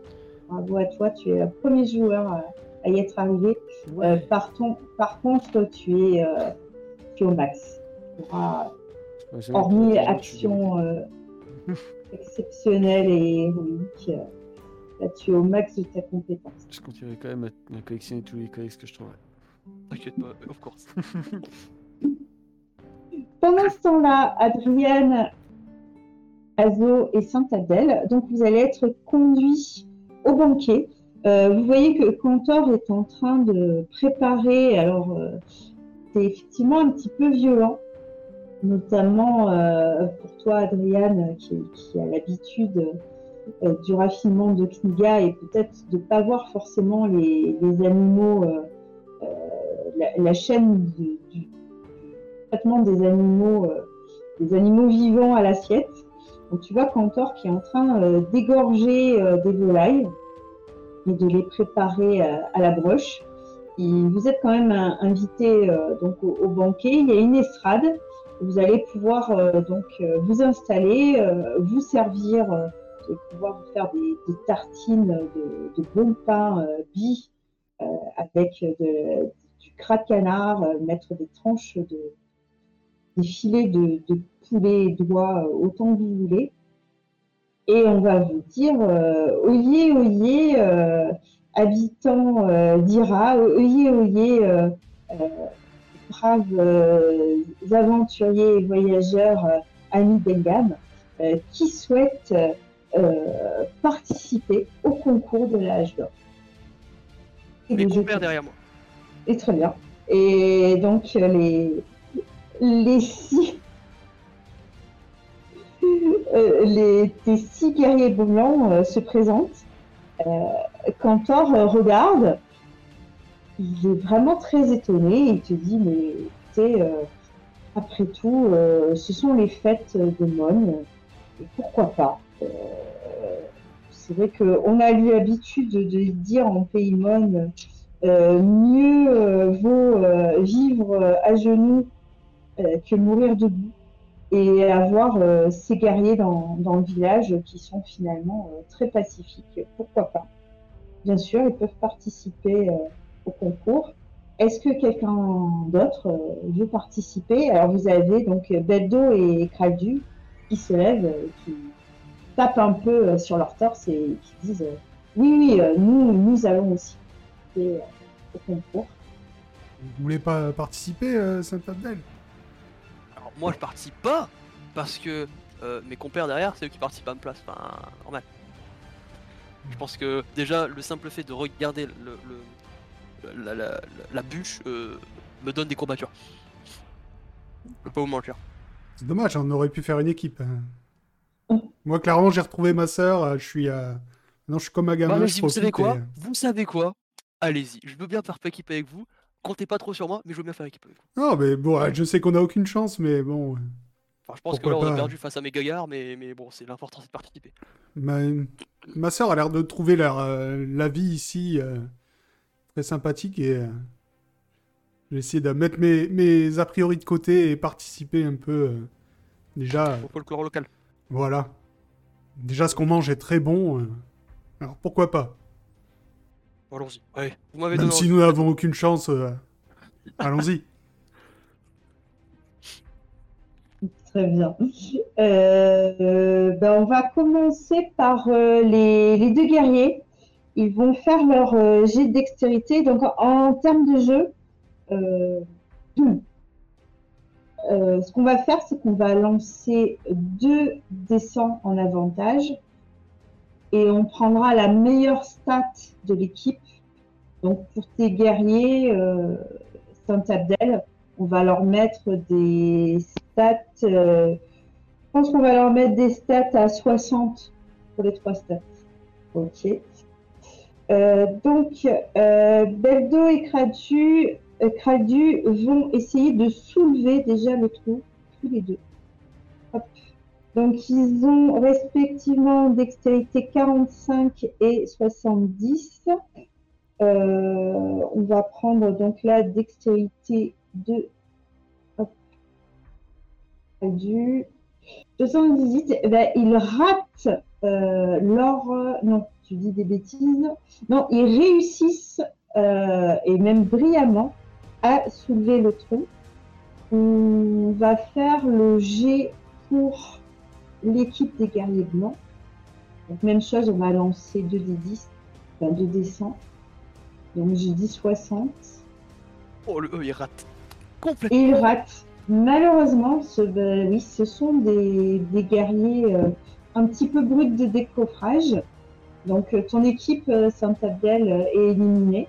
Bravo à toi, tu es le premier joueur à, à y être arrivé. Euh, par, ton- par contre, tu es, euh, tu es au max. Ouais, j'ai hormis action euh, exceptionnelle et héroïque, euh, là, tu es au max de ta compétence. Je continuerai quand même à, à collectionner tous les codex que je trouverai. T'inquiète pas, of course. Pendant ce temps-là, Adrienne, Azo et Saint-Adèle, donc vous allez être conduits au banquet. Euh, vous voyez que Cantor est en train de préparer, alors euh, c'est effectivement un petit peu violent, notamment euh, pour toi, Adrienne, qui, qui a l'habitude euh, du raffinement de Kniga et peut-être de ne pas voir forcément les, les animaux, euh, euh, la, la chaîne du, du- traitement des animaux, euh, des animaux vivants à l'assiette. Donc tu vois Cantor qui est en train euh, d'égorger des volailles et de les préparer à la broche. Vous êtes quand même invité donc au, au banquet. Il y a une estrade. Vous allez pouvoir euh, donc euh, vous installer, euh, vous servir, vous pouvoir vous faire des, des tartines de, de bon pain euh, avec de- du craquenard, euh, mettre des tranches de, des filets de, de poulet euh, autant que vous voulez. Et on va vous dire euh, oyez, oyez, euh, habitants euh, d'Ira, oyez, oyez, braves euh, aventuriers et voyageurs euh, amis d'Engam, euh, qui souhaitent participer au concours de l'âge d'or. Jeux compères de- derrière moi. et très bien. Et donc les les six euh, les six guerriers blancs euh, se présentent. Euh, Cantor regarde. Il est vraiment très étonné. Il te dit mais écoutez, euh, après tout, euh, ce sont les fêtes de Mon. Et pourquoi pas Euh, C'est vrai qu'on a eu l'habitude de dire en pays Mon mieux vaut vivre à genoux que mourir debout et avoir ces guerriers dans, le village qui sont finalement très pacifiques. Pourquoi pas? Bien sûr, ils peuvent participer au concours. Est-ce que quelqu'un d'autre euh, veut participer? Alors vous avez donc Beldo et Kraldu qui se lèvent, euh, qui tapent un peu euh, sur leur torse et qui disent oui, oui, nous, nous allons aussi participer au concours. Vous voulez pas participer, Saint-Abdel Alors moi je participe pas parce que euh, mes compères derrière c'est eux qui participent à ma place. Enfin normal. Je pense que déjà le simple fait de regarder le, le- la, la- la- la bûche euh, me donne des courbatures. Je peux pas vous mentir. C'est dommage, on aurait pu faire une équipe. hein. Moi, clairement, j'ai retrouvé ma sœur. euh, Je suis. euh, Non, je suis comme un gamin. Bah, vous savez quoi et- Vous savez quoi Allez-y, je veux bien faire équipe avec vous. Comptez pas trop sur moi, mais je veux bien faire équipe avec vous. Non, mais bon, je sais qu'on a aucune chance, mais bon. Enfin, je pense Pourquoi que là on a perdu face à mes gaillards, mais, mais bon, c'est l'important c'est de participer. Ma, ma sœur a l'air de trouver leur, euh, la vie ici euh, très sympathique et euh, j'ai essayé de mettre mes, mes a priori de côté et participer un peu. euh, déjà, euh, Au folklore local. voilà. Déjà, ce qu'on mange est très bon. euh, alors pourquoi pas? Allons-y. Allez, vous m'avez Même donné si nous n'avons aucune chance, euh, allons-y. Très bien. Euh, ben, on va commencer par euh, les, les deux guerriers. Ils vont faire leur euh, jet de dextérité. Donc, en, termes de jeu, euh, euh, ce qu'on va faire, c'est qu'on va lancer deux descents en avantage et on prendra la meilleure stat de l'équipe. Donc, pour tes guerriers, euh, Saint-Abdel, on va leur mettre des stats. je pense qu'on va leur mettre des stats à 60 pour les trois stats. Ok. Euh, donc, euh, Beldo et Kradu, euh, Kradu vont essayer de soulever déjà le trou, tous les deux. Donc, ils ont respectivement dextérité 45 et 70. Euh, on va prendre donc la dextérité de hop, du 78. Eh ben, ils ratent euh, leur euh, non, tu dis des bêtises. Non, ils réussissent euh, et même brillamment à soulever le tronc. On va faire le G pour l'équipe des guerriers blancs. Donc, même chose, on va lancer 2 des 10, enfin 2 des 100. Donc j'ai dit 60. Oh, le E, il rate. Complètement. Et ils ratent. Malheureusement, ce, ben oui, ce sont des, des guerriers euh, un petit peu bruts de décoffrage. Donc euh, ton équipe euh, Saint-Abdel euh, est éliminée.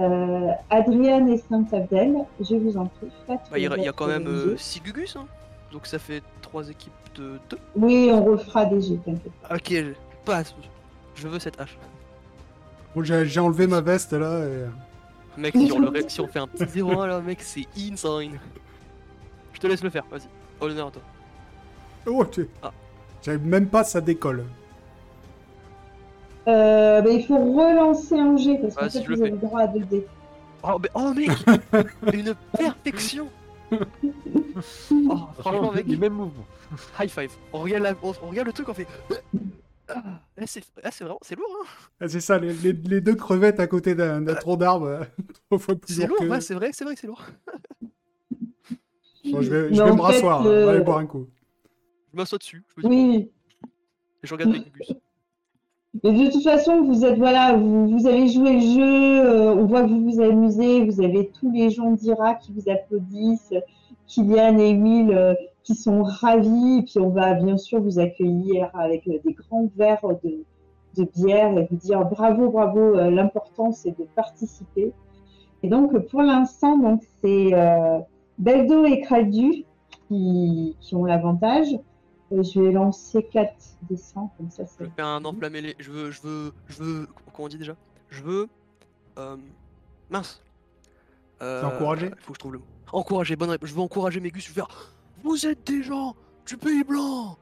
Euh, Adriane et Saint-Abdel, je vous en prie, Bah, il y a- y quand même jeu. 6 Gugus, hein. donc ça fait 3 équipes de 2. Oui, on refera des jeux, t'inquiète. Ok, passe. Je veux cette hache. Bon, j'ai enlevé ma veste là. Et... Mec, si on, le ré- si on fait un petit 0-1 là, mec, c'est insane. Je te laisse le faire, vas-y. Honneur à toi. Oh, tu... Ah. J'avais même pas ça décolle. Euh, ben, il faut relancer un jet parce fait je le vous avez le droit à 2D. Oh, mais, oh mec Une perfection Oh, franchement, mec, les mêmes mouvements. high five. On regarde, la- on, regarde le truc, on fait. Ah, c'est ah, c'est vraiment, c'est lourd, hein Ah, c'est ça, les, les- les deux crevettes à côté d'un d'un tronc d'arbre, euh, trois fois plus C'est lourd que... ouais, c'est vrai, c'est vrai que c'est lourd. Bon, je vais, je me rasseoir, fait, hein, on va euh, aller boire un coup. Je m'assois dessus, je me dis, Oui, et je regarde Gugus. Mais de toute façon, vous êtes voilà, vous, avez joué le jeu, euh, on voit que vous vous amusez, vous avez tous les gens d'Ira qui vous applaudissent, Kylian et Will euh, qui sont ravis, et puis on va bien sûr vous accueillir avec euh, des grands verres de, bière et vous dire bravo, bravo, l'important c'est de participer. Et donc pour l'instant, donc c'est Beldo et Kraldu qui, qui ont l'avantage. Je vais lancer 4 descends, comme ça Je c'est veux faire un enflammé les. Je veux. Je veux. Je veux. Comment on dit déjà? Je veux. Euh, mince. Euh, encourager Faut que je trouve le mot. Encourager, bonne réponse. Je veux encourager mes gus. Je veux faire. Vous êtes des gens du pays blanc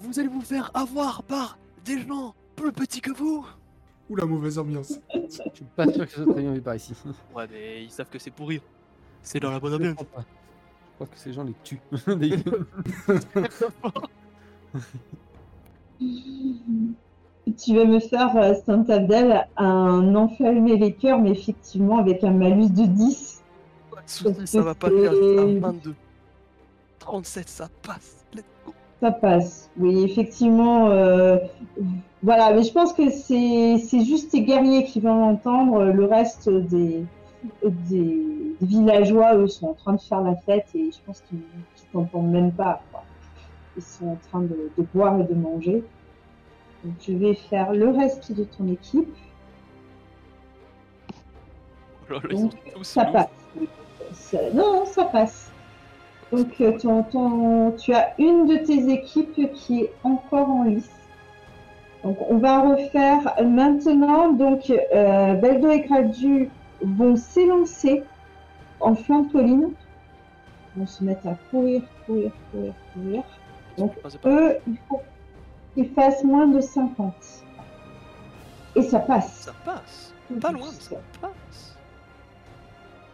Vous allez vous faire avoir par des gens plus petits que vous Ouh, la mauvaise ambiance. Je suis pas sûr que ce soit très bien vu par ici. Ouais, mais ils savent que c'est pour rire. C'est dans la bonne ambiance. Crois que ces gens les tuent. Tu vas me faire, euh, Saint-Abdel, un enflammé les cœurs, mais effectivement avec un malus de 10. Pas de soucis, Parce ça va pas faire un c'est- 22. 37, ça passe. Let's go. Ça passe. Oui, effectivement. euh, voilà, mais je pense que c'est c'est juste les guerriers qui vont l'entendre. Le reste des, des, des villageois, eux, sont en train de faire la fête et je pense qu'ils qu'ils t'entendent même pas. quoi. Ils sont en train de, de boire et de manger. Donc, je vais faire le reste de ton équipe. Oh là là, Donc, ça passe. Ça- non, ça passe. Donc, euh, ton- ton- tu as une de tes équipes qui est encore en lice. Donc, on va refaire maintenant. Donc, euh, Beldo et Kradu vont s'élancer en flantoline. Ils vont se mettre à courir, courir, courir, courir. Donc, c'est eux, il faut qu'ils fassent moins de 50. Et ça passe. Ça passe. Tout Pas loin, ça passe.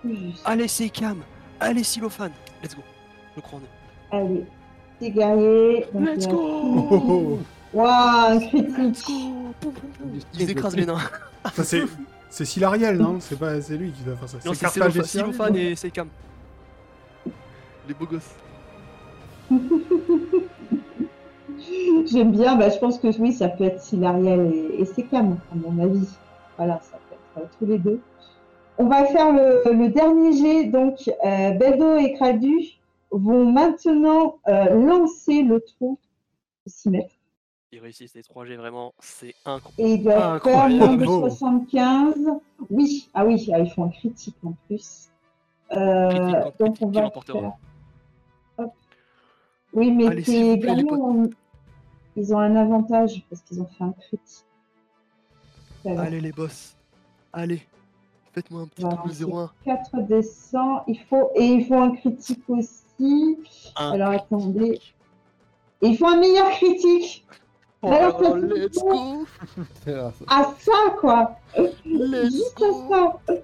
Juste. Allez, Seikam. Allez, Silophane. Let's go. Je crois en eux. Allez, c'est guerrier. Let's a- go. Waouh, un Let's critique. go les nains. Ça, c'est. C'est Silariel, non? C'est pas, c'est lui qui doit faire ça. Non, C'est c'est Carthage et Seikam. Les beaux gosses. J'aime bien, bah, je pense que oui, ça peut être Silariel et, et Sekam, à mon avis. Voilà, ça peut être euh, tous les deux. On va faire le, le dernier jet. Donc, euh, Beldo et Kradu vont maintenant euh, lancer le trou de 6 mètres. Ils réussissent les 3G, vraiment, c'est incroyable. Et ils doivent faire moins de Bravo. 75. Oui, ah oui, ah, ils font un critique en plus. Euh, Critique donc, critique on va l'emportera. faire- Hop. Oui, mais Allez, gagnants ont- ils ont un avantage parce qu'ils ont fait un critique. Allez, les boss. Allez. Faites-moi un petit Voilà, double 0-1. 4 descends, il faut et il faut un critique aussi. Un Alors, critique. attendez. Il faut un meilleur critique. Oh, let's go. À ça, quoi. Let's Juste à ça.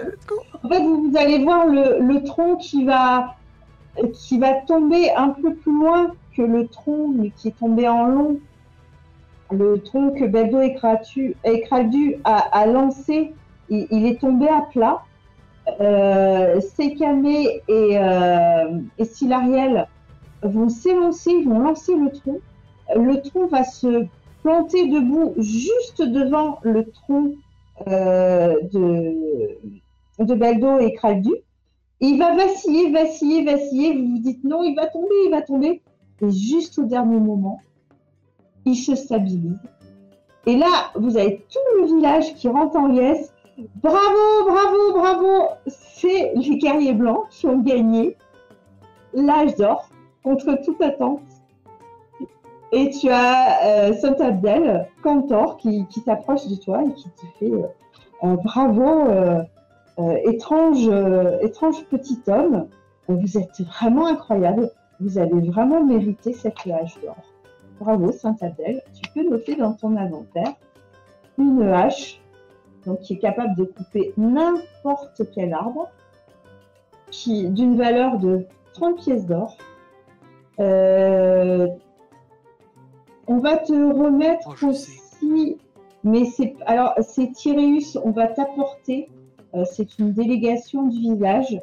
Let's go En fait, vous, vous allez voir le, le tronc qui va, qui va tomber un peu plus loin que le tronc mais qui est tombé en long. Le tronc que Beldo Kraldu a, a lancé, il, il est tombé à plat. Euh, Sekame et, euh, et Silariel vont s'élancer, ils vont lancer le tronc. Le tronc va se planter debout juste devant le tronc euh, de, de Beldo et Kraldu. Il va vaciller, vaciller, vaciller. Vous vous dites non, il va tomber, il va tomber. Et juste au dernier moment, il se stabilise. Et là, vous avez tout le village qui rentre en liesse. Bravo, bravo, bravo. C'est les guerriers blancs qui ont gagné l'âge d'or contre toute attente. Et tu as euh, Saint-Abdel, Cantor, qui, s'approche de toi et qui te fait euh, bravo, euh, euh, étrange, étrange petit homme. Vous êtes vraiment incroyable. Vous avez vraiment mérité cette hache d'or. Bravo, Saint-Abdel. Tu peux noter dans ton inventaire une hache donc, qui est capable de couper n'importe quel arbre, qui d'une valeur de 30 pièces d'or. On va te remettre Oh, aussi, mais c'est alors c'est on va t'apporter. euh, c'est une délégation du village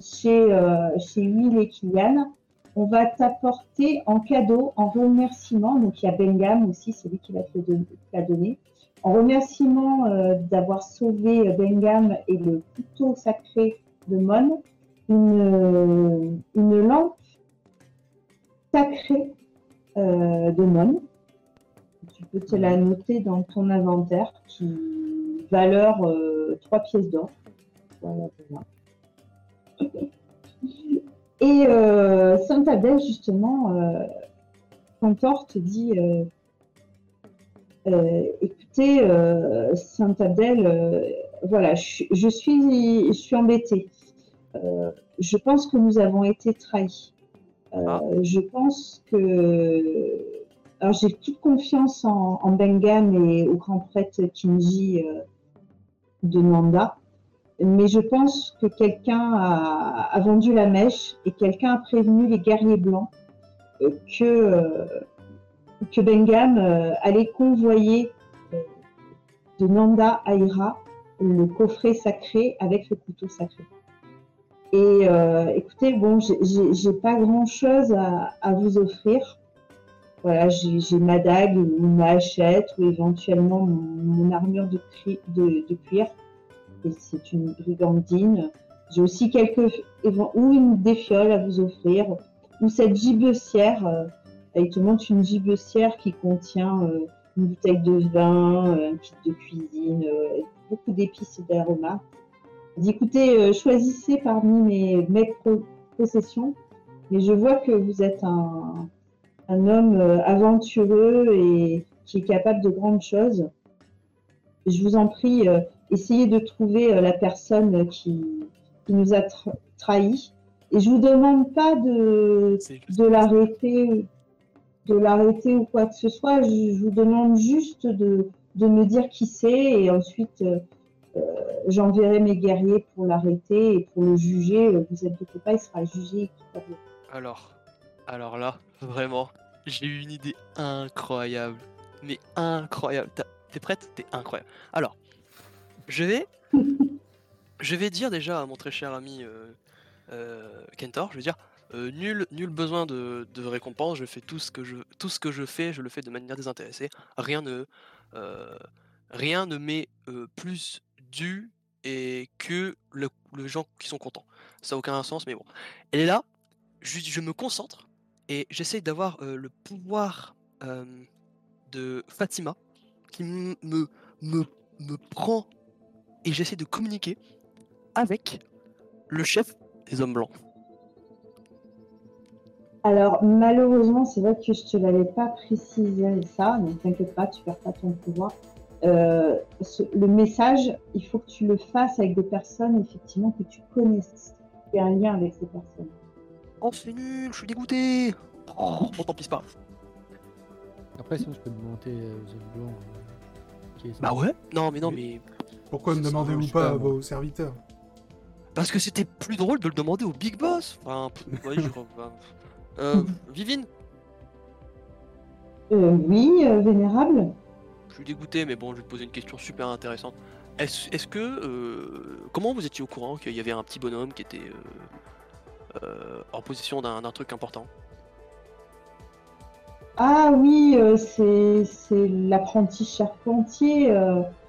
chez, euh, chez Will et Kylian, on va t'apporter en cadeau, en remerciement, donc il y a Bengam aussi, c'est lui qui va te la donner, en remerciement euh, d'avoir sauvé Bengam et le couteau sacré de Mon, une, euh, une lampe sacrée euh, de Mon. Tu peux te la noter dans ton inventaire qui valeur euh, 3 pièces d'or. Voilà, voilà. Et euh, Saint justement, euh, Cantor te dit euh, euh, écoutez, euh, Saint Abdel, euh, voilà, je, je suis, je suis embêtée. Euh, je pense que nous avons été trahis. Euh, Ah. Je pense que. J'ai toute confiance en, en Bengam et au grand prêtre Kinji euh, de Nanda. Mais je pense que quelqu'un a, vendu la mèche et quelqu'un a prévenu les guerriers blancs euh, que, euh, que Bengam euh, allait convoyer euh, de Nanda à Ira le coffret sacré avec le couteau sacré. Et euh, écoutez, bon, j'ai- pas grand chose à, vous offrir. Voilà, j'ai ma dague ou ma hachette ou éventuellement mon, armure de, cuir et c'est une brigandine. J'ai aussi quelques ou une des fioles à vous offrir, ou cette gibecière. Euh, il te montre une gibecière qui contient euh, une bouteille de vin, un kit de cuisine, euh, beaucoup d'épices et d'aromas. Dit écoutez, euh, choisissez parmi mes, mes pro- possessions, mais je vois que vous êtes un, un homme euh, aventureux et qui est capable de grandes choses. Je vous en prie, euh, essayez de trouver euh, la personne qui, qui nous a tra- trahis. Et je vous demande pas de, l'arrêter, de l'arrêter ou quoi que ce soit. Je, je vous demande juste de, de me dire qui c'est et ensuite j'enverrai mes guerriers pour l'arrêter et pour le juger. Euh, Vous inquiétez pas, il sera jugé. Alors, alors là, vraiment, j'ai eu une idée incroyable. Mais incroyable. T'es prête? T'es incroyable. Alors, je vais, je vais dire déjà à mon très cher ami euh, euh, Kentor, je vais dire, euh, nul, nul besoin de, de récompense. Je fais tout ce que je, tout ce que je fais, je le fais de manière désintéressée. Rien ne, euh, rien ne m'est euh, plus et que le, gens qui sont contents. Ça n'a aucun sens, mais bon. Elle est là, je, je me concentre et j'essaye d'avoir euh, le pouvoir euh, de Fatima qui me, me, me prend et j'essaie de communiquer avec le chef des hommes blancs. Alors, malheureusement, c'est vrai que je te l'avais pas précisé ça, mais t'inquiète pas, tu perds pas ton pouvoir. Euh, ce- le message, il faut que tu le fasses avec des personnes, effectivement, que tu connaisses. Tu as un lien avec ces personnes. Oh c'est nul, je suis dégoûté Oh, bon tant pis c'est pas. Après, sinon, je peux demander aux autres blancs. euh, qui est Bah ouais Non mais non Oui. mais... Pourquoi ne demandez-vous pas pas, à vos serviteurs? Parce que c'était plus drôle de le demander au Big Boss Enfin, je crois- euh, Vivine? Euh, oui, euh, vénérable. Je suis dégoûté, mais bon, je vais te poser une question super intéressante. Est-ce que. euh, comment vous étiez au courant qu'il y avait un petit bonhomme qui était euh, euh, en possession d'un truc important? Ah oui, c'est l'apprenti charpentier,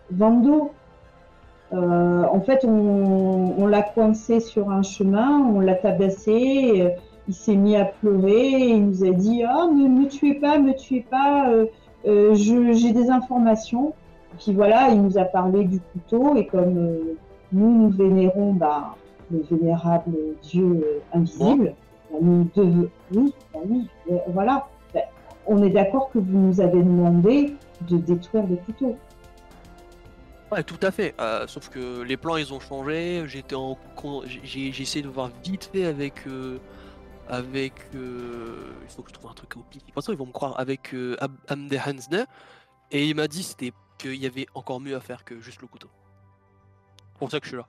Vando. En fait, on, l'a coincé sur un chemin, on l'a tabassé, il s'est mis à pleurer, il nous a dit Ah, ne me tuez pas, me tuez pas, euh, j'ai des informations. Puis voilà, il nous a parlé du couteau, et comme euh, nous, nous vénérons bah, le vénérable Dieu euh, invisible, bah, nous devons. Oui, bah oui, voilà on est d'accord que vous nous avez demandé de détruire le couteau. Ouais, tout à fait. euh, sauf que les plans ils ont changé. J'étais en. con- J'ai j'ai essayé de voir vite fait avec. euh, avec. euh, il faut que je trouve un truc au pif. De toute façon, ils vont me croire avec euh, Amde Hansne. Et il m'a dit c'était qu'il y avait encore mieux à faire que juste le couteau. C'est pour ça que je suis là.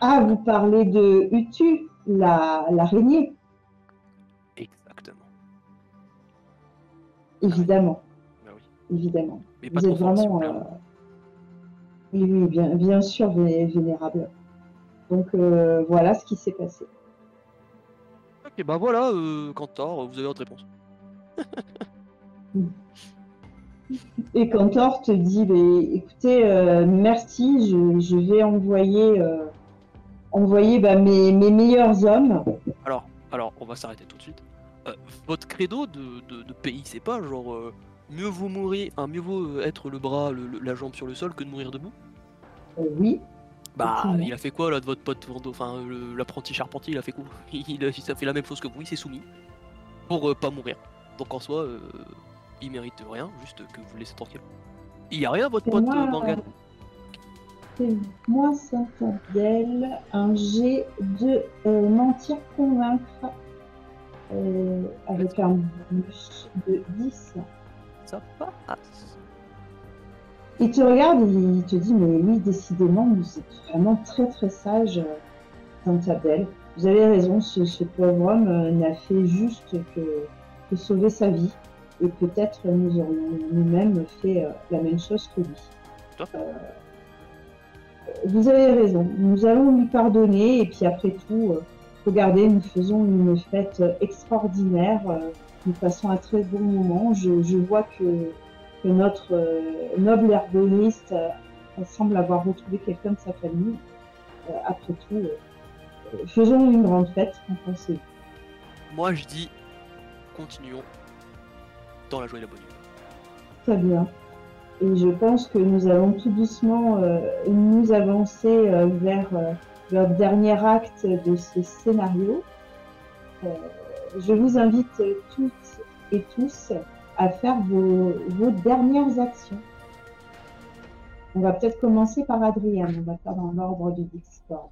Ah, vous parlez de Utu, la- l'araignée, Exactement. évidemment, Bah oui. évidemment. Mais pas Vous êtes vraiment... euh, Oui, oui, bien, bien sûr, vé- vénérable. Donc euh, voilà ce qui s'est passé. Ok, bah voilà, euh, Cantor, vous avez votre réponse. Et Cantor te dit, mais, écoutez, euh, merci, je, je vais envoyer, euh, envoyer bah, mes, mes meilleurs hommes. Alors, alors, on va s'arrêter tout de suite. Euh, votre credo de, de- de pays, c'est pas genre euh, mieux vaut mourir, hein, mieux vaut euh, être le bras, le- le- la jambe sur le sol que de mourir debout? Euh, oui, Bah, Effectivement. il a fait quoi là de votre pote Enfin, l'apprenti charpentier, il a fait quoi? Il, a, il a fait la même chose que vous, il s'est soumis pour euh, pas mourir. Donc en soi, euh, il mérite rien, juste que vous le laissez tranquille. Il y a rien, votre pote moi, c'est moi, Saint-Abdel, un G de euh, mentir convaincre avec un bonus de 10. Ça passe. Il te regarde et il te dit, mais oui, décidément, vous êtes vraiment très très sage, euh, Saint-Abdel. Vous avez raison, ce, ce pauvre homme euh, n'a fait juste que, que sauver sa vie. Et peut-être nous aurions nous-mêmes fait euh, la même chose que lui. Euh, vous avez raison, nous allons lui pardonner et puis après tout, regardez, nous faisons une fête extraordinaire, nous passons un très bon moment. Je, je vois que, que notre euh, noble herboriste euh, semble avoir retrouvé quelqu'un de sa famille. Euh, après tout, faisons une grande fête, qu'en pensez Moi, je dis, continuons dans la joie et la bonne humeur. Très bien. Et je pense que nous allons tout doucement euh, nous avancer euh, vers euh, le dernier acte de ce scénario. Je vous invite toutes et tous à faire vos, vos dernières actions. On va peut-être commencer par Adrienne, on va faire dans l'ordre du Discord.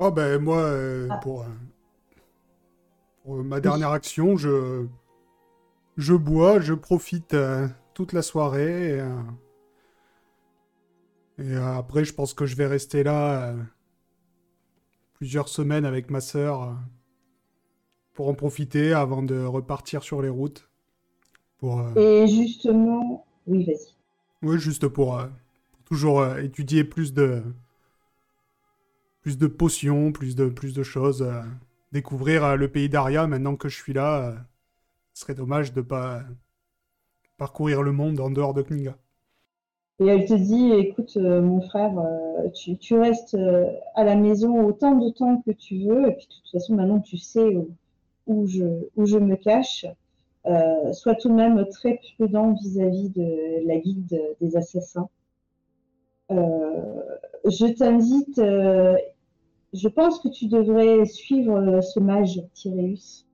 Oh ben moi, euh, Ah. pour, euh, pour ma dernière action, je, je bois, je profite euh, toute la soirée. Et, et, après, je pense que je vais rester là plusieurs semaines avec ma sœur pour en profiter avant de repartir sur les routes. Pour, euh, Et justement, oui, vas-y. oui, juste pour, euh, pour toujours euh, étudier plus de plus de potions, plus de plus de choses, découvrir le pays d'Aria maintenant que je suis là. ce serait dommage de pas parcourir le monde en dehors de Kniga. Et elle te dit, écoute, euh, mon frère, euh, tu, tu restes euh, à la maison autant de temps que tu veux, et puis de toute façon, maintenant tu sais où, où je, où je me cache. Euh, sois tout de même très prudent vis-à-vis de la guilde des assassins. Euh, je t'invite, euh, je pense que tu devrais suivre euh, ce mage, Tyréus.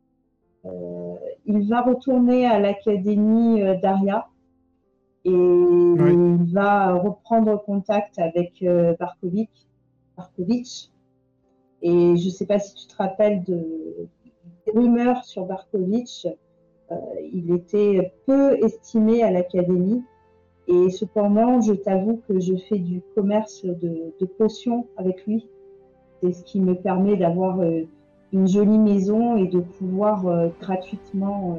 Euh, il va retourner à l'académie d'Aria et il va reprendre contact avec Barkovic, Barkovic. Et je ne sais pas si tu te rappelles de, des rumeurs sur Barkovic. Euh, il était peu estimé à l'académie. Et cependant, je t'avoue que je fais du commerce de, de potions avec lui. C'est ce qui me permet d'avoir euh, une jolie maison et de pouvoir euh, gratuitement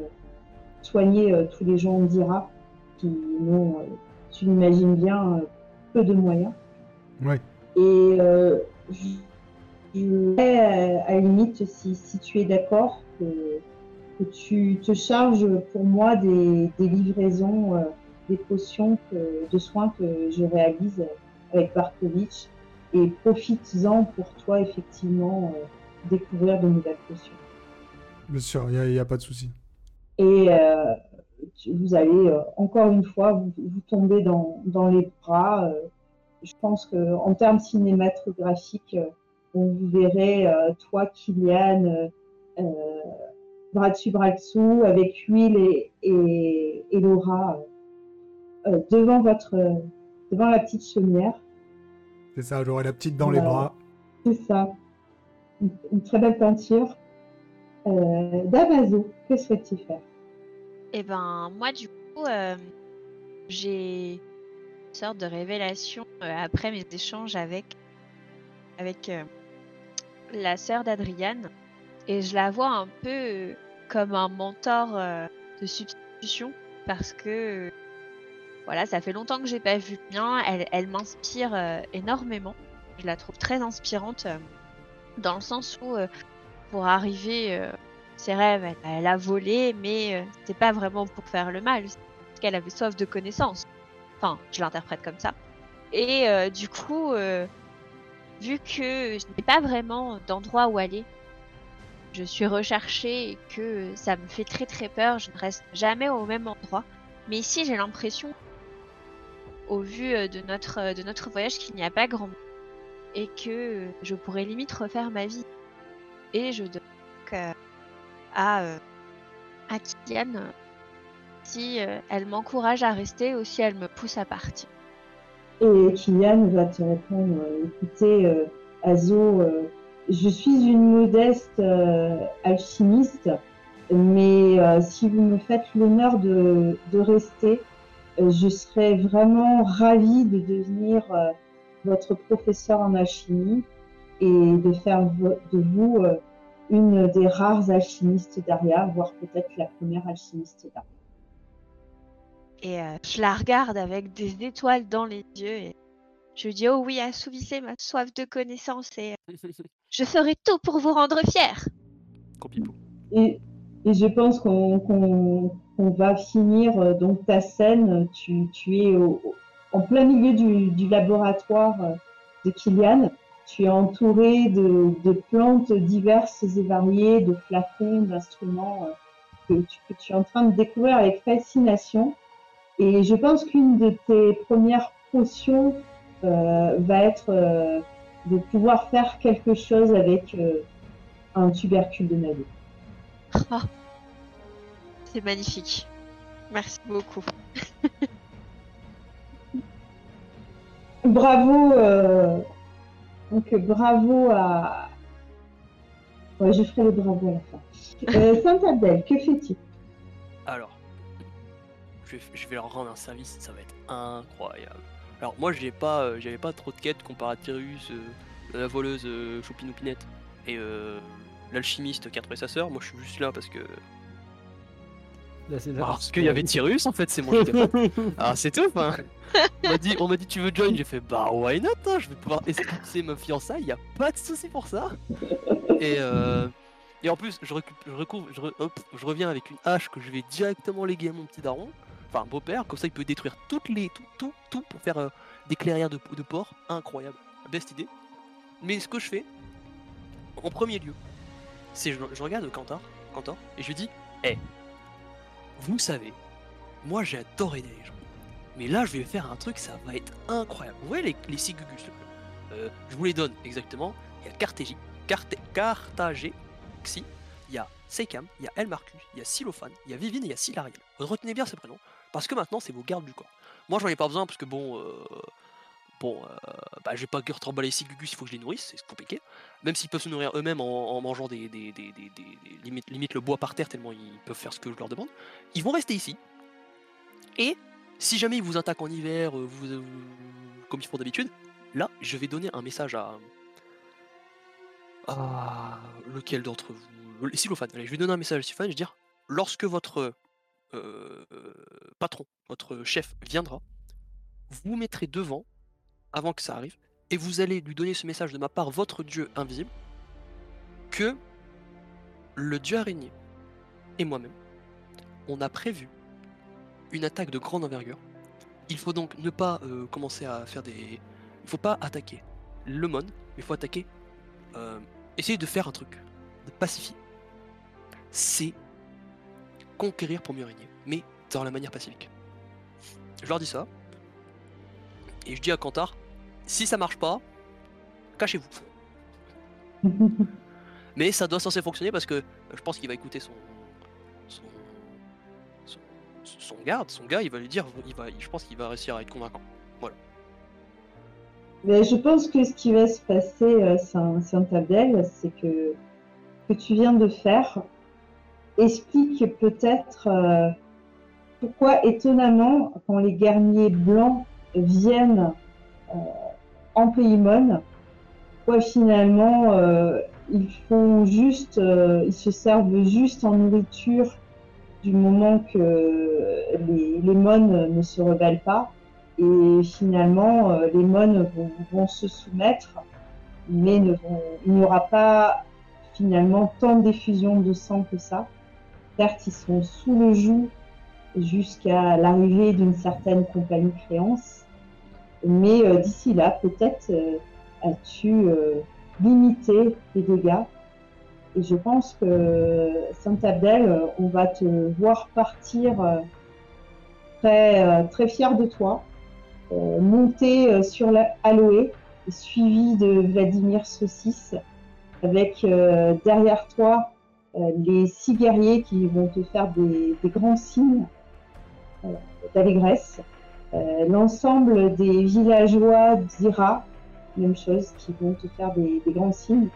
soigner tous les gens d'Ira qui n'ont, tu l'imagines bien, peu de moyens. Ouais. Et euh, je, je à la limite, si, si tu es d'accord, que, que tu te charges pour moi des, des livraisons, euh, des potions que- de soins que je réalise avec Barkovic. Et profites-en pour toi, effectivement, euh, découvrir de nouvelles potions. Bien sûr, il n'y a, pas de souci. Et euh, tu- vous allez, encore une fois, vous, vous tombez dans, dans les bras. je pense qu'en termes cinématographiques, on vous verrez, toi, Kylian, bras dessus, bras dessous, avec Huile et, et, et Laura, euh, euh, devant, votre, euh, devant la petite chaumière. C'est ça, j'aurai la petite dans les bras. C'est ça. Une, une très belle peinture. Euh, Damaso, que souhaites-tu faire? Et ben moi du coup euh, j'ai une sorte de révélation euh, après mes échanges avec avec euh, la sœur d'Adriane et je la vois un peu euh, comme un mentor euh, de substitution parce que euh, voilà ça fait longtemps que j'ai pas vu bien elle, elle m'inspire énormément je la trouve très inspirante dans le sens où, pour arriver ses rêves, elle, a volé, mais c'était pas vraiment pour faire le mal, c'est parce qu'elle avait soif de connaissances. Enfin, je l'interprète comme ça. Et du coup, vu que je n'ai pas vraiment d'endroit où aller, je suis recherchée et que ça me fait très très peur, je ne reste jamais au même endroit. Mais ici, j'ai l'impression, au vu euh, de notre, euh, de notre voyage, qu'il n'y a pas grand et que je pourrais limite refaire ma vie. Et je demande euh, à, Kylian si elle m'encourage à rester ou si elle me pousse à partir. Et Kylian va te répondre, écoutez, Azo, je suis une modeste euh, alchimiste, mais euh, si vous me faites l'honneur de, de rester, euh, je serais vraiment ravie de devenir euh, votre professeur en alchimie et de faire de vous euh, une des rares alchimistes d'Aria, voire peut-être la première alchimiste d'Aria. Et euh, je la regarde avec des étoiles dans les yeux et je dis oh oui, assouvissez ma soif de connaissance et euh, je ferai tout pour vous rendre fier. Gros pipou. Et, et je pense qu'on va finir euh, donc ta scène. Tu, tu es au- au- en plein milieu du, du laboratoire euh, de Kylian. Tu es entouré de, de plantes diverses et variées, de flacons, d'instruments euh, que, tu, que tu es en train de découvrir avec fascination. Et je pense qu'une de tes premières potions euh, va être euh, de pouvoir faire quelque chose avec euh, un tubercule de navire. Ah, c'est magnifique. Merci beaucoup. Bravo, euh, donc bravo à. Ouais, je ferai le bravo à la fin. Euh, Saint-Abdel, que fais-tu Alors, je vais, je vais leur rendre un service, ça va être incroyable. Alors moi, j'ai pas, euh, j'avais pas trop de quêtes comparé à Tyrus, euh, la voleuse euh, Choupinoupinette et euh, l'alchimiste qui a trouvé sa sœur. Moi, je suis juste là parce que parce qu'il y avait Tyrus en fait, c'est moi qui. Ah, c'est tout. Hein. On m'a dit, on m'a dit, tu veux join? J'ai fait, bah why not hein, Je vais pouvoir esquisser ma fiançaille, y a pas de souci pour ça. Et euh, et en plus, je, recouvre, je, re- hop, je reviens avec une hache que je vais directement léguer à mon petit daron, enfin beau-père, comme ça il peut détruire toutes les, tout, tout, tout pour faire euh, des clairières de, de porc. Incroyable, best idée. Mais ce que je fais, en premier lieu, c'est je, je regarde Cantor, Cantor, et je lui dis, hé, vous savez, moi j'adore aider les gens. Mais là, je vais faire un truc, ça va être incroyable. Vous voyez les, les six gugus Euh, Je vous les donne exactement. Il y a Cartégie, Carte, Cartagé, Xi, il y a Seikam, il y a El Marcus, il y a Silophane, il y a Vivine et il y a Silariel. Retenez bien ces prénoms, parce que maintenant c'est vos gardes du corps. Moi j'en ai pas besoin parce que bon, euh, bon, euh, bah, je vais pas les six gugus, il faut que je les nourrisse, c'est compliqué. Même s'ils peuvent se nourrir eux-mêmes en, mangeant des, limite, limite le bois par terre tellement ils peuvent faire ce que je leur demande. Ils vont rester ici. Et si jamais ils vous attaquent en hiver, euh, vous, euh, comme ils font d'habitude, là, je vais donner un message à. lequel d'entre vous Silophane. Allez, je vais donner un message à Silophane, je vais dire lorsque votre patron, votre chef viendra, vous mettrez devant, avant que ça arrive, et vous allez lui donner ce message de ma part, votre dieu invisible, que le dieu araignée et moi-même, on a prévu une attaque de grande envergure. Il faut donc ne pas euh, commencer à faire des. Il faut pas attaquer le mon, il faut attaquer. euh, essayer de faire un truc, de pacifier. C'est conquérir pour mieux régner, mais dans la manière pacifique. Je leur dis ça, et je dis à Kantar si ça marche pas, cachez-vous. Mais ça doit censé fonctionner parce que euh, je pense qu'il va écouter son, son, son, son garde, son gars, il va lui dire, il va, je pense qu'il va réussir à être convaincant. Mais je pense que ce qui va se passer, euh, Saint- Saint-Abdel, c'est que ce que tu viens de faire explique peut-être euh, pourquoi, étonnamment, quand les guerriers blancs viennent euh, en Paymon, pourquoi finalement euh, ils font juste, euh, ils se servent juste en nourriture du moment que les, les mônes ne se rebellent pas et finalement, les mônes vont, se soumettre, mais il n'y aura pas finalement tant d'effusion de sang que ça. Certes, ils sont sous le joug jusqu'à l'arrivée d'une certaine compagnie créance, mais euh, d'ici là, peut-être euh, as-tu euh, limité les dégâts. Et je pense que Saint-Abdel, on va te voir partir très, très fier de toi, monter sur la Aloé, suivi de Vladimir Saucisse, avec derrière toi les six guerriers qui vont te faire des, des grands signes euh, d'allégresse. Euh, L'ensemble des villageois d'Ira, même chose, qui vont te faire des, des grands signes.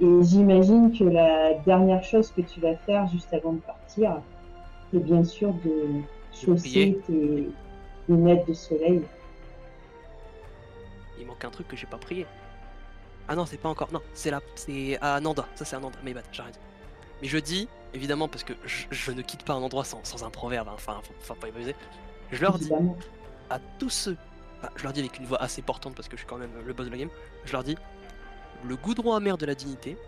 Et j'imagine que la dernière chose que tu vas faire juste avant de partir, c'est bien sûr de chausser tes lunettes de soleil. Il manque un truc que j'ai pas prié. Ah non, c'est pas encore. Non, c'est là. C'est à Nanda. Ça, c'est à Nanda. Mais bah, j'arrête. Mais je dis, évidemment, parce que je, je ne quitte pas un endroit sans, sans un proverbe. hein, Enfin, faut, faut pas abuser. Je leur dis à tous ceux. enfin, je leur dis avec une voix assez portante parce que je suis quand même le boss de la game. Je leur dis le goudron amer de la dignité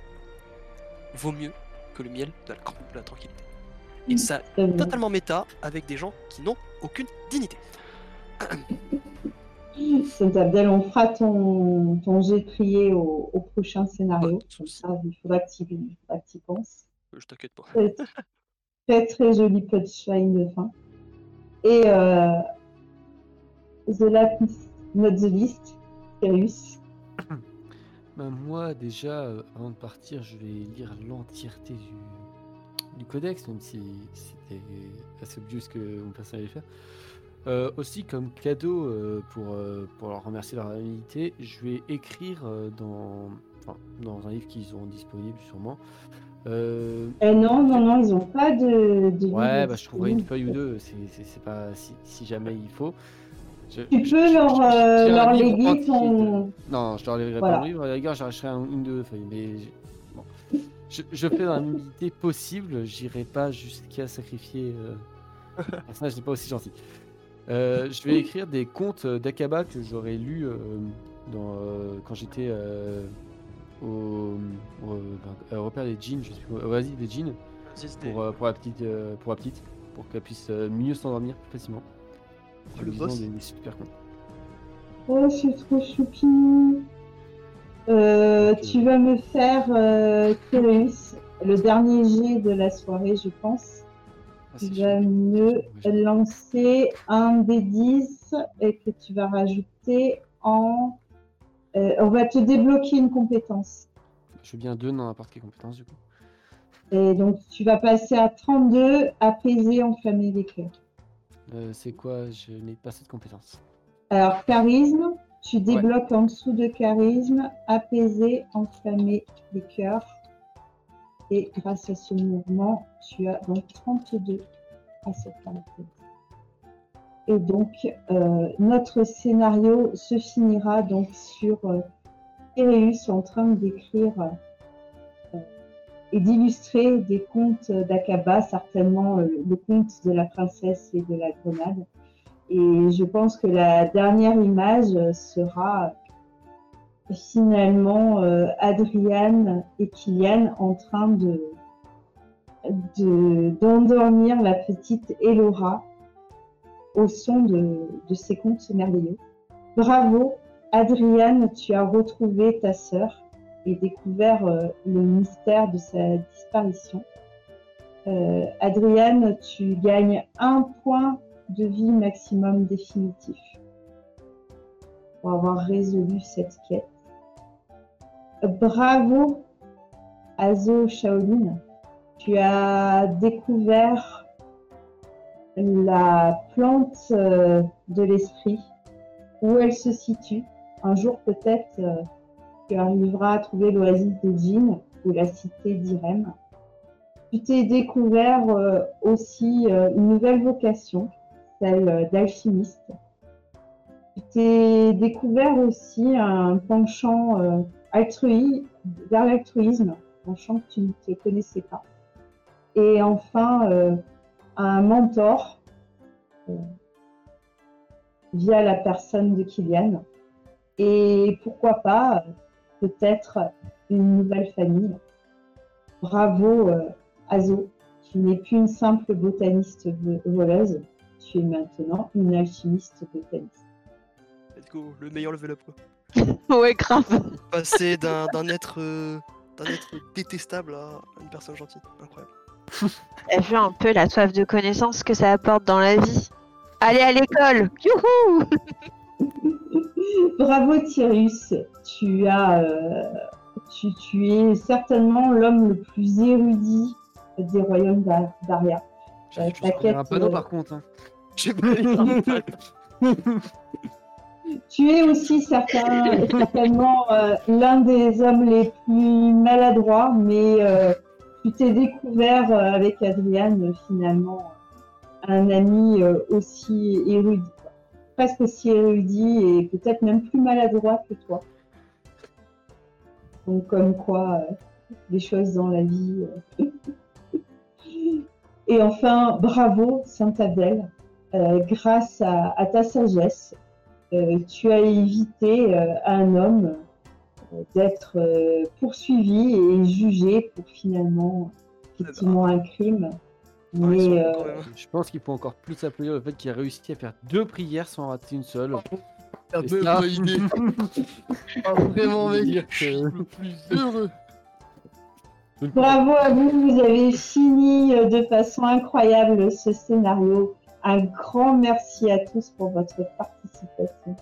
vaut mieux que le miel de la, de la tranquillité. Et ça, bien. totalement méta avec des gens qui n'ont aucune dignité. Saint-Abdel, on fera ton, ton jet prier au, au prochain scénario. Comme ça, il faudra que tu y penses. Je t'inquiète pas. Très, très, très joli punchline de fin. Et euh, The Last Not the List, Sirius. Bah, moi, déjà, euh, avant de partir, je vais lire l'entièreté du, du codex, même si c'était assez obvious ce que mon personnage allait faire. Euh, aussi, comme cadeau euh, pour, euh, pour leur remercier de leur amitié, je vais écrire euh, dans, enfin, dans un livre qu'ils auront disponible sûrement. Euh, Eh non, non, non, ils n'ont pas de. de ouais, livre bah, je trouverai une feuille ou deux, c'est pas si, si jamais il faut. Je- Tu je- peux je- leur, je- euh, leur léguer ton. non, je leur livrerai Voilà. pas mon livre. À la rigueur, j'arracherai un, une deux feuilles. Mais bon. je, je fais dans la humilité possible. J'irai pas jusqu'à sacrifier. Euh... un personnage n'est pas aussi gentil. Euh, je vais écrire des contes d'Akaba que j'aurais lus euh, dans, euh, quand j'étais euh, au, au ben, au repère des jeans, je sais plus, au Oasis des jeans, pour, euh, pour, la petite, euh, pour la petite, pour qu'elle puisse euh, mieux s'endormir plus facilement. Oh, le boss. des, super. Oh, je suis trop choupi. Euh, tu vas me faire, euh, le dernier jet de la soirée, je pense. Ah, Tu vas me lancer un des 10 et que tu vas rajouter en. Euh, on va te débloquer une compétence. Je veux bien deux dans n'importe quelle compétence du coup. Et donc, tu vas passer à 32, apaiser, enflammer les cœurs. Euh, c'est quoi? Je n'ai pas cette compétence. Alors, charisme, tu débloques en dessous de charisme, apaiser, enflammer les cœurs. Et grâce à ce mouvement, tu as donc 32 à cette qualité. Et donc, euh, notre scénario se finira donc sur euh, en train d'écrire euh, et d'illustrer des contes d'Akaba, certainement euh, le conte de la princesse et de la grenade. Et je pense que la dernière image euh, sera finalement euh, Adriane et Kylian en train de de- d'endormir la petite Elora au son de, ces contes merveilleux. Bravo, Adriane, tu as retrouvé ta sœur et découvert euh, le mystère de sa disparition. Euh, Adriane, tu gagnes un point de vie maximum définitif pour avoir résolu cette quête. Bravo, Azo Shaolin. Tu as découvert la plante euh, de l'esprit, où elle se situe. Un jour peut-être, euh, tu arriveras à trouver l'oasis de Jin ou la cité d'Irem. Tu t'es découvert euh, aussi une nouvelle vocation, celle d'alchimiste. Tu t'es découvert aussi un penchant euh, altrui, vers l'altruisme, penchant que tu ne te connaissais pas. Et enfin, un mentor, euh, via la personne de Kylian. Et pourquoi pas, peut-être une nouvelle famille. Bravo, euh, Azo. Tu n'es plus une simple botaniste vo- voleuse. Tu es maintenant une alchimiste botaniste. Let's go, le meilleur level up quoi. Ouais, grave. Passer d'un d'un être, euh, d'un être détestable à une personne gentille. Incroyable. T'as vu un peu la soif de connaissance que ça apporte dans la vie Allez à l'école Youhou Bravo Tyrus, tu as, euh, tu, tu es certainement l'homme le plus érudit des royaumes d'A- d'Aria. J'ai Euh, un panneau euh, par contre. hein. Tu es aussi certain- certainement euh, l'un des hommes les plus maladroits, mais euh, tu t'es découvert euh, avec Adriane finalement un ami euh, aussi érudit, presque aussi érudit et peut-être même plus maladroit que toi. Donc comme quoi, euh, les choses dans la vie. euh. Et enfin, bravo Saint-Abel, Euh, grâce à, ta sagesse, euh, tu as évité euh, un homme euh, d'être euh, poursuivi et jugé pour finalement effectivement un crime. Sont Mais euh. Je pense qu'il faut encore plus applaudir le fait qu'il a réussi à faire deux prières sans rater une seule. Même ça- idée. Ah, vraiment mec, je suis le plus heureux. bravo à vous, vous avez fini euh, de façon incroyable ce scénario. Un grand merci à tous pour votre participation.